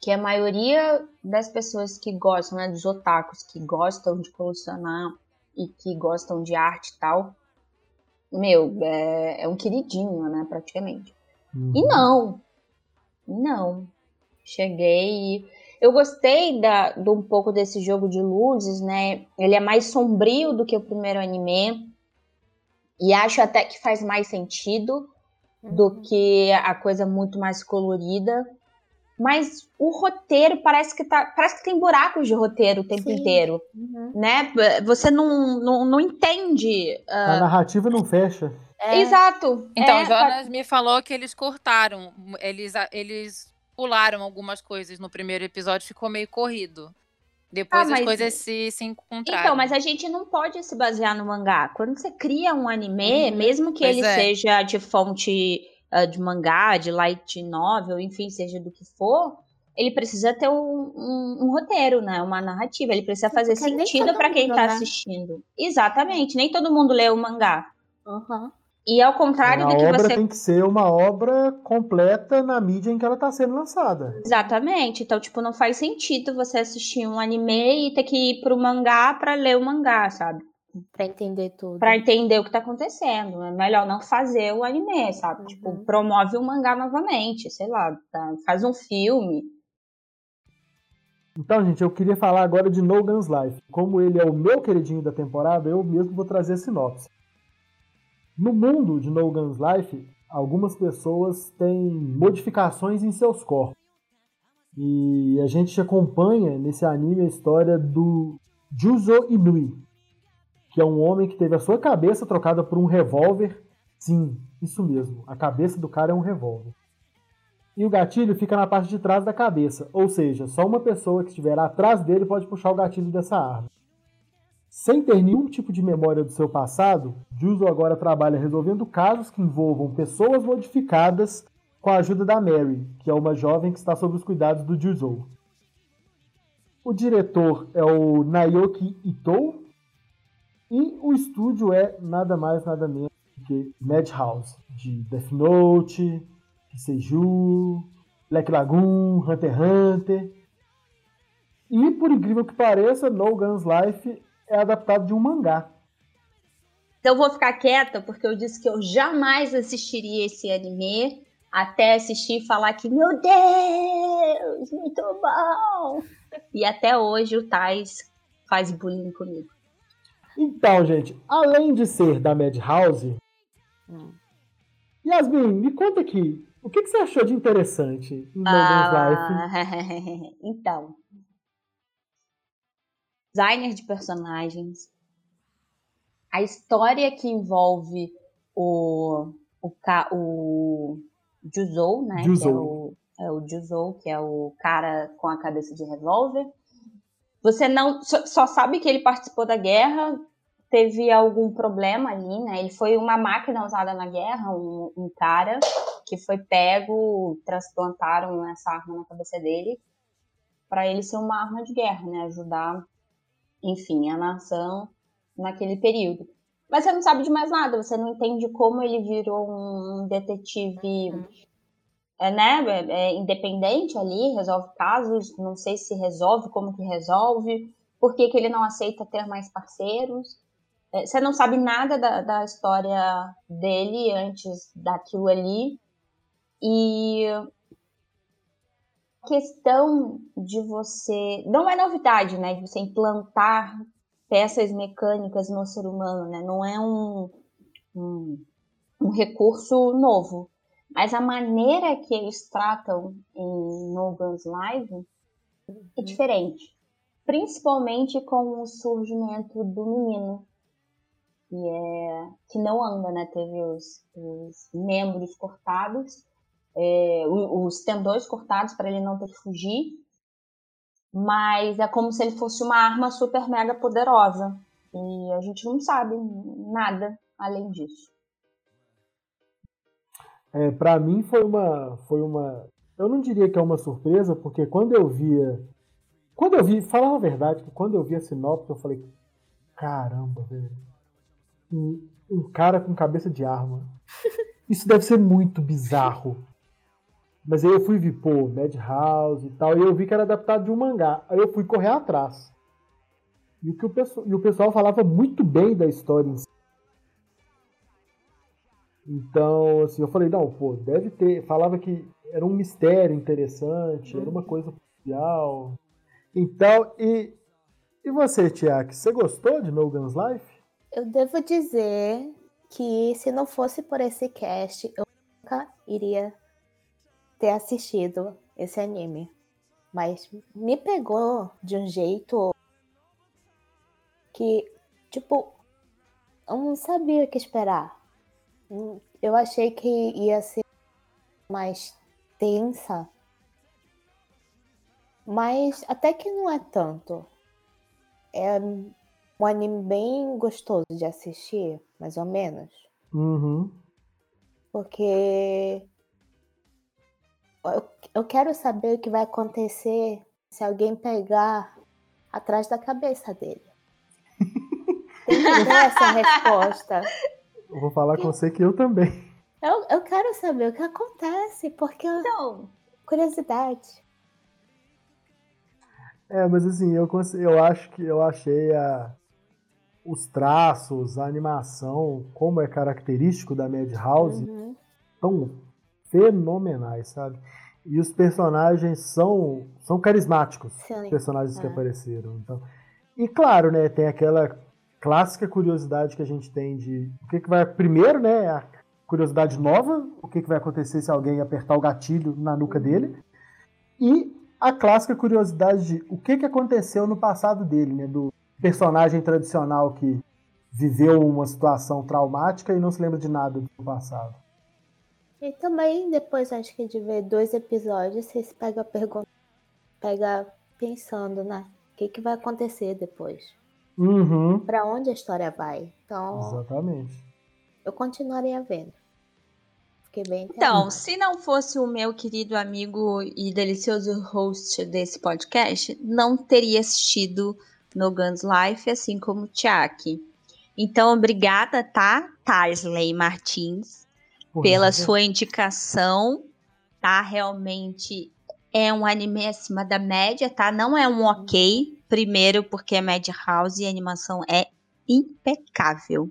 que a maioria das pessoas que gostam, né, dos otakus, que gostam de colecionar e que gostam de arte e tal, meu, é, é um queridinho, né, praticamente. Uhum. E não, não. Cheguei e eu gostei da, de um pouco desse jogo de luzes, né? Ele é mais sombrio do que o primeiro anime. E acho até que faz mais sentido do uhum. que a coisa muito mais colorida. Mas o roteiro parece que tá. Parece que tem buracos de roteiro o tempo Sim. inteiro. Uhum. Né? Você não, não, não entende. Uh... A narrativa não fecha. É. Exato. Então, é, Jonas tá... me falou que eles cortaram, eles, eles pularam algumas coisas no primeiro episódio, ficou meio corrido. Depois ah, as coisas se, se encontraram. Então, mas a gente não pode se basear no mangá. Quando você cria um anime, uhum. mesmo que pois ele é. seja de fonte uh, de mangá, de light novel, enfim, seja do que for, ele precisa ter um, um, um roteiro, né? Uma narrativa. Ele precisa fazer Porque sentido para quem está assistindo. Exatamente. Nem todo mundo lê o mangá. Uhum. E ao contrário a do que obra você. tem que ser uma obra completa na mídia em que ela está sendo lançada. Exatamente. Então, tipo, não faz sentido você assistir um anime e ter que ir pro mangá para ler o mangá, sabe? Pra entender tudo. Pra entender o que tá acontecendo. É melhor não fazer o anime, sabe? Uhum. Tipo, promove o mangá novamente, sei lá, tá? faz um filme. Então, gente, eu queria falar agora de No Guns Life. Como ele é o meu queridinho da temporada, eu mesmo vou trazer a sinopse. No mundo de No Guns Life, algumas pessoas têm modificações em seus corpos. E a gente acompanha nesse anime a história do Juzo Inui, que é um homem que teve a sua cabeça trocada por um revólver. Sim, isso mesmo, a cabeça do cara é um revólver. E o gatilho fica na parte de trás da cabeça, ou seja, só uma pessoa que estiver atrás dele pode puxar o gatilho dessa arma. Sem ter nenhum tipo de memória do seu passado, Juzo agora trabalha resolvendo casos que envolvam pessoas modificadas com a ajuda da Mary, que é uma jovem que está sob os cuidados do Juzo. O diretor é o Naoki Ito e o estúdio é nada mais nada menos que Madhouse, de Death Note, Seiju, Black Lagoon, Hunter x Hunter. E por incrível que pareça, No Guns Life é adaptado de um mangá. Então vou ficar quieta, porque eu disse que eu jamais assistiria esse anime até assistir e falar que, meu Deus, muito bom! E até hoje o Tais faz bullying comigo. Então, gente, além de ser da Madhouse, hum. Yasmin, me conta aqui, o que, que você achou de interessante em ah, Life? [laughs] então, designer de personagens, a história que envolve o, o, o Juzou, né? Juzou. Que é o, é o Juzou, que é o cara com a cabeça de revólver. Você não só, sabe que ele participou da guerra, teve algum problema ali, né? Ele foi uma máquina usada na guerra, um, um cara que foi pego, transplantaram essa arma na cabeça dele para ele ser uma arma de guerra, né? Ajudar enfim, a nação naquele período. Mas você não sabe de mais nada, você não entende como ele virou um detetive é, né, é, é, independente ali, resolve casos, não sei se resolve, como que resolve, por que, que ele não aceita ter mais parceiros. É, você não sabe nada da, da história dele antes daquilo ali. E questão de você. Não é novidade, né? De você implantar peças mecânicas no ser humano, né? Não é um, um, um recurso novo. Mas a maneira que eles tratam em No Guns Live é diferente. Principalmente com o surgimento do menino. Que, é, que não anda, né? Teve os, os membros cortados, é, os tendões cortados para ele não ter que fugir. Mas é como se ele fosse uma arma super mega poderosa. E a gente não sabe nada além disso. É, para mim foi uma, foi uma. Eu não diria que é uma surpresa, porque quando eu via. Quando eu vi, falar a verdade, que quando eu vi a sinopse, eu falei: caramba, velho. Um, um cara com cabeça de arma. [laughs] Isso deve ser muito bizarro. Mas aí eu fui ver, pô, Madhouse e tal, e eu vi que era adaptado de um mangá. Aí eu fui correr atrás. E o, que o, pessoal, e o pessoal falava muito bem da história em si. Então, assim, eu falei, não, pô, deve ter. Falava que era um mistério interessante, era uma coisa policial. Então, e, e você, Tiago, você gostou de No Guns Life? Eu devo dizer que se não fosse por esse cast, eu nunca iria ter assistido esse anime. Mas me pegou de um jeito que, tipo, eu não sabia o que esperar. Eu achei que ia ser mais tensa, mas até que não é tanto. É um anime bem gostoso de assistir, mais ou menos. Uhum. Porque eu, eu quero saber o que vai acontecer se alguém pegar atrás da cabeça dele. [laughs] Tem que ter essa resposta. Eu vou falar com você que eu também. Eu, eu quero saber o que acontece, porque Então, curiosidade. É, mas assim, eu, eu acho que eu achei a, os traços, a animação, como é característico da Madhouse, Uhum. tão fenomenais, sabe? E os personagens são, são carismáticos, os Sim. personagens que É. apareceram. Então, e claro, né, tem aquela clássica curiosidade que a gente tem de o que, que vai primeiro, né, a curiosidade nova, o que, que vai acontecer se alguém apertar o gatilho na nuca dele, e a clássica curiosidade de o que, que aconteceu no passado dele, né, do personagem tradicional que viveu uma situação traumática e não se lembra de nada do passado. E também, depois, acho que de ver dois episódios, vocês pegam a pergunta, pega pensando, né? O que, que vai acontecer depois? Uhum, Pra onde a história vai? Então, exatamente. eu continuaria vendo. Fiquei bem Então, se não fosse o meu querido amigo e delicioso host desse podcast, não teria assistido No Guns Life, assim como o Tiaki. Então, obrigada, tá, Tarsley Martins, Por pela nada. sua indicação, tá? Realmente é um anime acima da média, tá? Não é um ok, primeiro porque é Madhouse e a animação é impecável.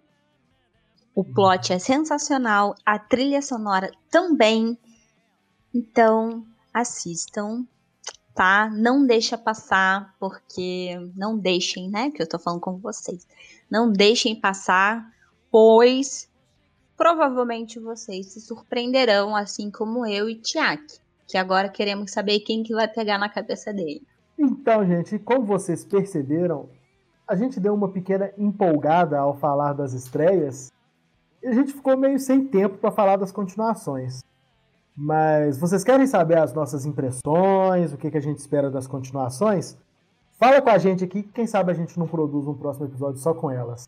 O plot é sensacional, a trilha sonora também. Então, assistam, tá? Não deixa passar, porque não deixem, né? Que eu tô falando com vocês. Não deixem passar, pois provavelmente vocês se surpreenderão, assim como eu e Tiaki. Que agora queremos saber quem que vai pegar na cabeça dele. Então, gente, como vocês perceberam, a gente deu uma pequena empolgada ao falar das estreias e a gente ficou meio sem tempo para falar das continuações. Mas vocês querem saber as nossas impressões, o que, que a gente espera das continuações? Fala com a gente aqui, que quem sabe a gente não produz um próximo episódio só com elas.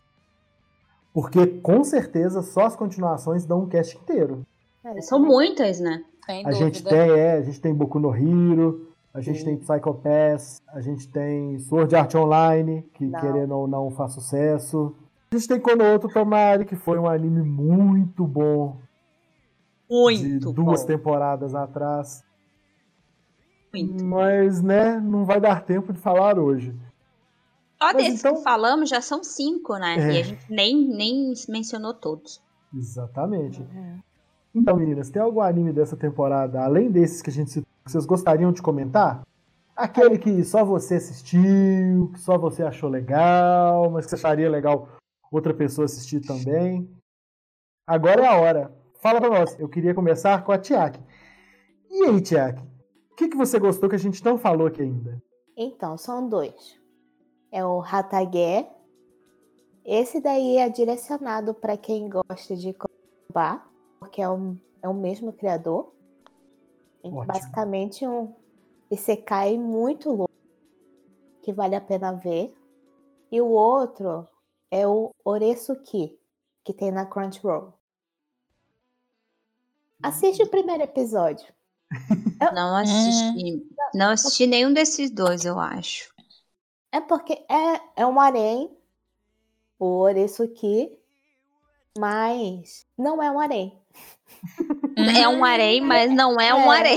Porque com certeza só as continuações dão um cast inteiro. É, São muitas, né? Sem A dúvida. gente tem, é, a gente tem Boku no Hero, a gente Sim. tem Psycho Pass, a gente tem Sword Art Online, que Não. querendo ou não faz sucesso. A gente tem Konoto Tomari, que foi um anime muito bom de duas temporadas atrás. Muito. Mas, né, não vai dar tempo de falar hoje. Só Mas desses então- que falamos já são cinco, né? É. E a gente nem, nem mencionou todos. Exatamente. Uhum. Então, meninas, tem algum anime dessa temporada, além desses que a gente citou, que vocês gostariam de comentar? Aquele que só você assistiu, que só você achou legal, mas que você acharia legal outra pessoa assistir também. Agora é a hora. fala pra nós. Eu queria começar com a Tiaki. E aí, Tiaki? O que, que você gostou que a gente não falou aqui ainda? Então, são dois. É o Hatague. Esse daí é direcionado para quem gosta de Koba, porque é o, é o mesmo criador. Ótimo. Basicamente um Isekai muito louco, que vale a pena ver. E o outro é o Oresuki, que tem na Crunchyroll. Assiste o primeiro episódio. [laughs] Não assisti. Não assisti nenhum desses dois, eu acho. É porque é, é um harém, o Oresuki, mas não é um harém. [laughs] É um harém, mas não é um É. harém.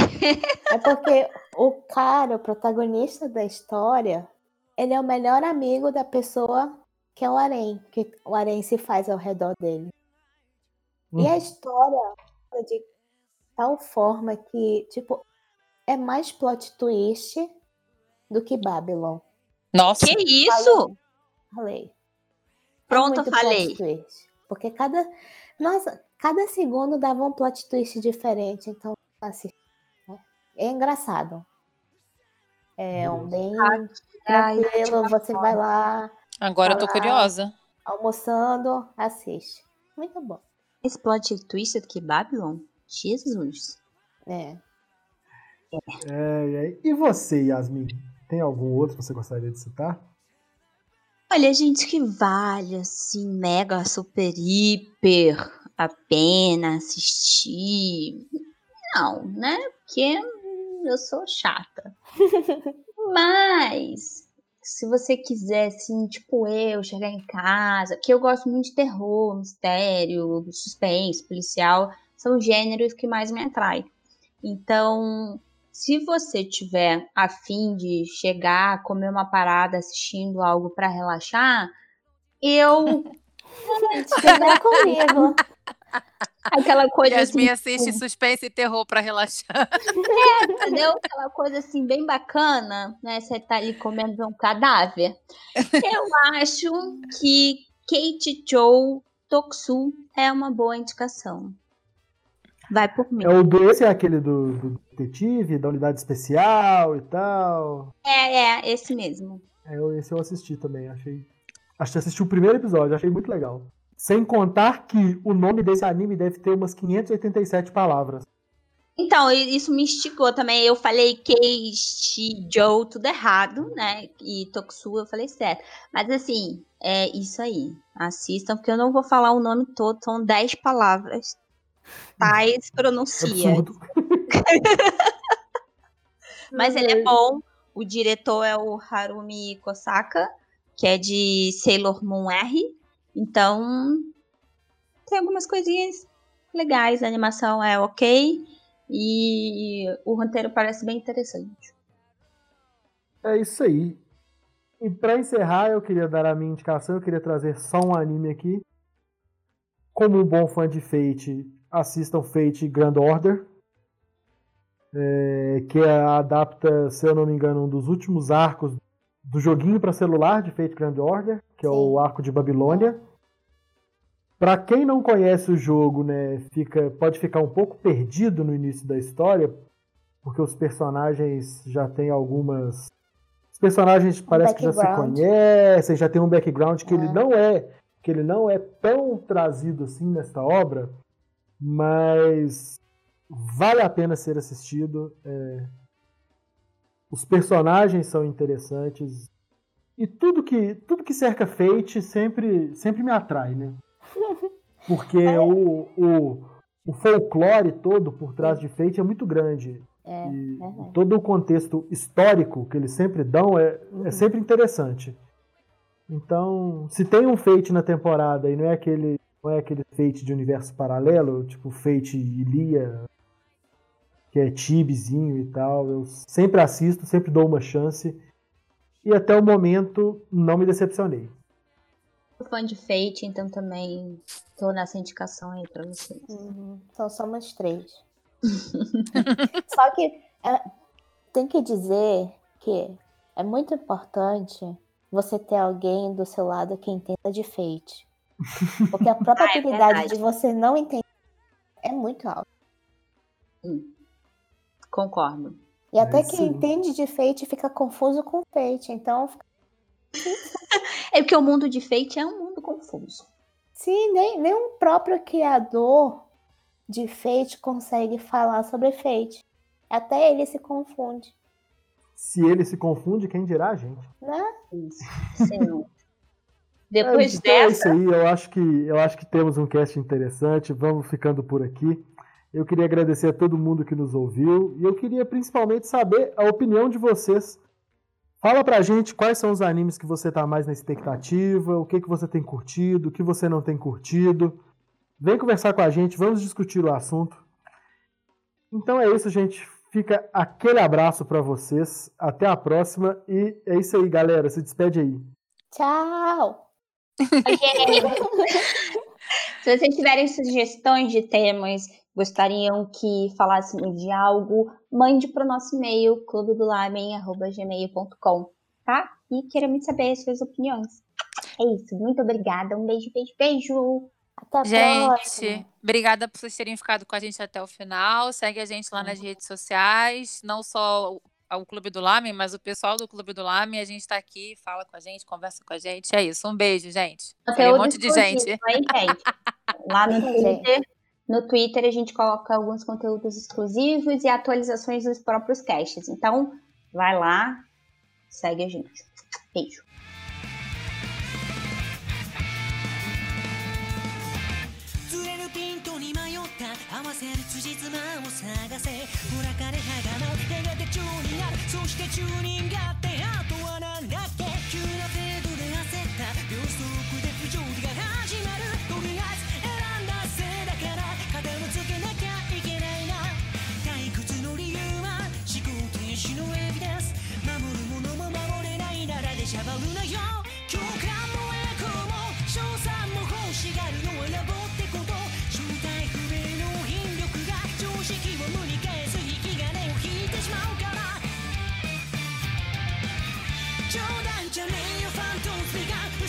É porque o cara, o protagonista da história, ele é o melhor amigo da pessoa que é o harém, que o harém se faz ao redor dele. E a história é de tal forma que, tipo, é mais plot twist do que Babylon. Nossa. Que isso? Falei. Pronto, muito falei. plot twist. Porque cada. Nossa, cada segundo dava um plot twist diferente. Então, assim. É engraçado. É um bem Ai, tranquilo. Você vai lá Agora eu tô Olá. curiosa. almoçando, assiste. Muito bom. Esse plot twisted que Babylon? Jesus. É. É, é. E você, Yasmin? Tem algum outro que você gostaria de citar? Olha, gente, que vale, assim, mega, super, hiper a pena assistir. Não, né? Porque eu sou chata. [laughs] Mas, se você quiser, assim, tipo eu, chegar em casa, que eu gosto muito de terror, mistério, suspense, policial, são os gêneros que mais me atraem. Então, se você tiver afim de chegar, comer uma parada assistindo algo pra relaxar, eu. [laughs] Estiver comigo. [laughs] Aquela coisa Yasmin assim, assiste suspense e terror pra relaxar. entendeu? Aquela coisa assim, bem bacana, né? Você tá ali comendo um cadáver. Eu acho que Kate Joe Toksu é uma boa indicação. Vai por mim. É o do, esse é aquele do, do detetive, da unidade especial e tal. É, é, esse mesmo. É, esse eu assisti também, achei. Acho que assisti o primeiro episódio, achei muito legal. Sem contar que o nome desse anime deve ter umas 587 palavras. Então, isso me instigou também. Eu falei Kate Joe tudo errado, né? E Toksu eu falei certo. Mas assim, é isso aí. Assistam, porque eu não vou falar o nome todo, são 10 palavras. Tais [laughs] pronuncia. [laughs] Mas ele é bom. O diretor é o Harumi Kosaka, que é de Sailor Moon R. Então, tem algumas coisinhas legais. A animação é ok. E o roteiro parece bem interessante. É isso aí. E pra encerrar, eu queria dar a minha indicação, eu queria trazer só um anime aqui. Como um bom fã de Fate, assistam Fate Grand Order. é, que adapta, se eu não me engano, um dos últimos arcos do joguinho para celular de Fate Grand Order, que é o arco de Babilônia. Pra quem não conhece o jogo, né, fica, pode ficar um pouco perdido no início da história, porque os personagens já têm algumas. Os personagens parece que já se conhecem, já tem um background que ele É. não é, que ele não é tão trazido assim nesta obra, mas vale a pena ser assistido. é. Os personagens são interessantes e tudo que tudo que cerca Fate sempre sempre me atrai, né? Porque o, o, o folclore todo por trás de Fate é muito grande. É, E verdade. todo o contexto histórico que eles sempre dão é, Uhum. é sempre interessante. Então, se tem um Fate na temporada e não é aquele não é aquele Fate de universo paralelo, tipo Fate Ilia, que é tibizinho e tal, eu sempre assisto, sempre dou uma chance. E até o momento não me decepcionei. Sou fã de Fate, então também tô nessa indicação aí pra vocês. Uhum. Então somos três. [laughs] [laughs] Só que é, tem que dizer que é muito importante você ter alguém do seu lado que entenda de fate. Porque a [laughs] probabilidade verdade. de você não entender É muito alto. Concordo. E até É, quem sim. entende de Fate fica confuso com Fate. Então, É porque o mundo de Fate é um mundo confuso. sim, nem, nem o próprio criador de Fate consegue falar sobre Fate. Até ele se confunde, Se ele se confunde, quem dirá a gente? né? Sim. [laughs] Depois então é isso dessa, aí, eu acho, que, eu acho que temos um cast interessante, vamos ficando por aqui. Eu queria agradecer a todo mundo que nos ouviu e eu queria principalmente saber a opinião de vocês. Fala pra gente quais são os animes que você tá mais na expectativa, o que, que você tem curtido, o que você não tem curtido. Vem conversar com a gente, vamos discutir o assunto. Então é isso, gente. Fica aquele abraço pra vocês. Até a próxima e é isso aí, galera. Se despede aí. Tchau! [laughs] [laughs] se vocês tiverem sugestões de temas, gostariam que falássemos de algo, mande para o nosso e-mail, clubedolamen.gmail.com, tá? E queremos saber as suas opiniões. É isso, muito obrigada, um beijo, beijo, beijo! Até a Gente, próxima. obrigada por vocês terem ficado com a gente até o final. Segue a gente lá nas redes sociais, não só o, Clube do Lamen, mas o pessoal do Clube do Lamen. A gente tá aqui, fala com a gente, conversa com a gente. É isso. Um beijo, gente. Tem um monte de gente. hein, gente? [laughs] Lá no. Twitter, no Twitter a gente coloca alguns conteúdos exclusivos e atualizações dos próprios casts. Então, vai lá, segue a gente. Beijo. 釣れるピントに迷った合わせる辻褄を探せほら枯れ葉が舞うやがて宙になるそしてチューニングあって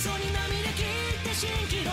溝に涙切って蜃気楼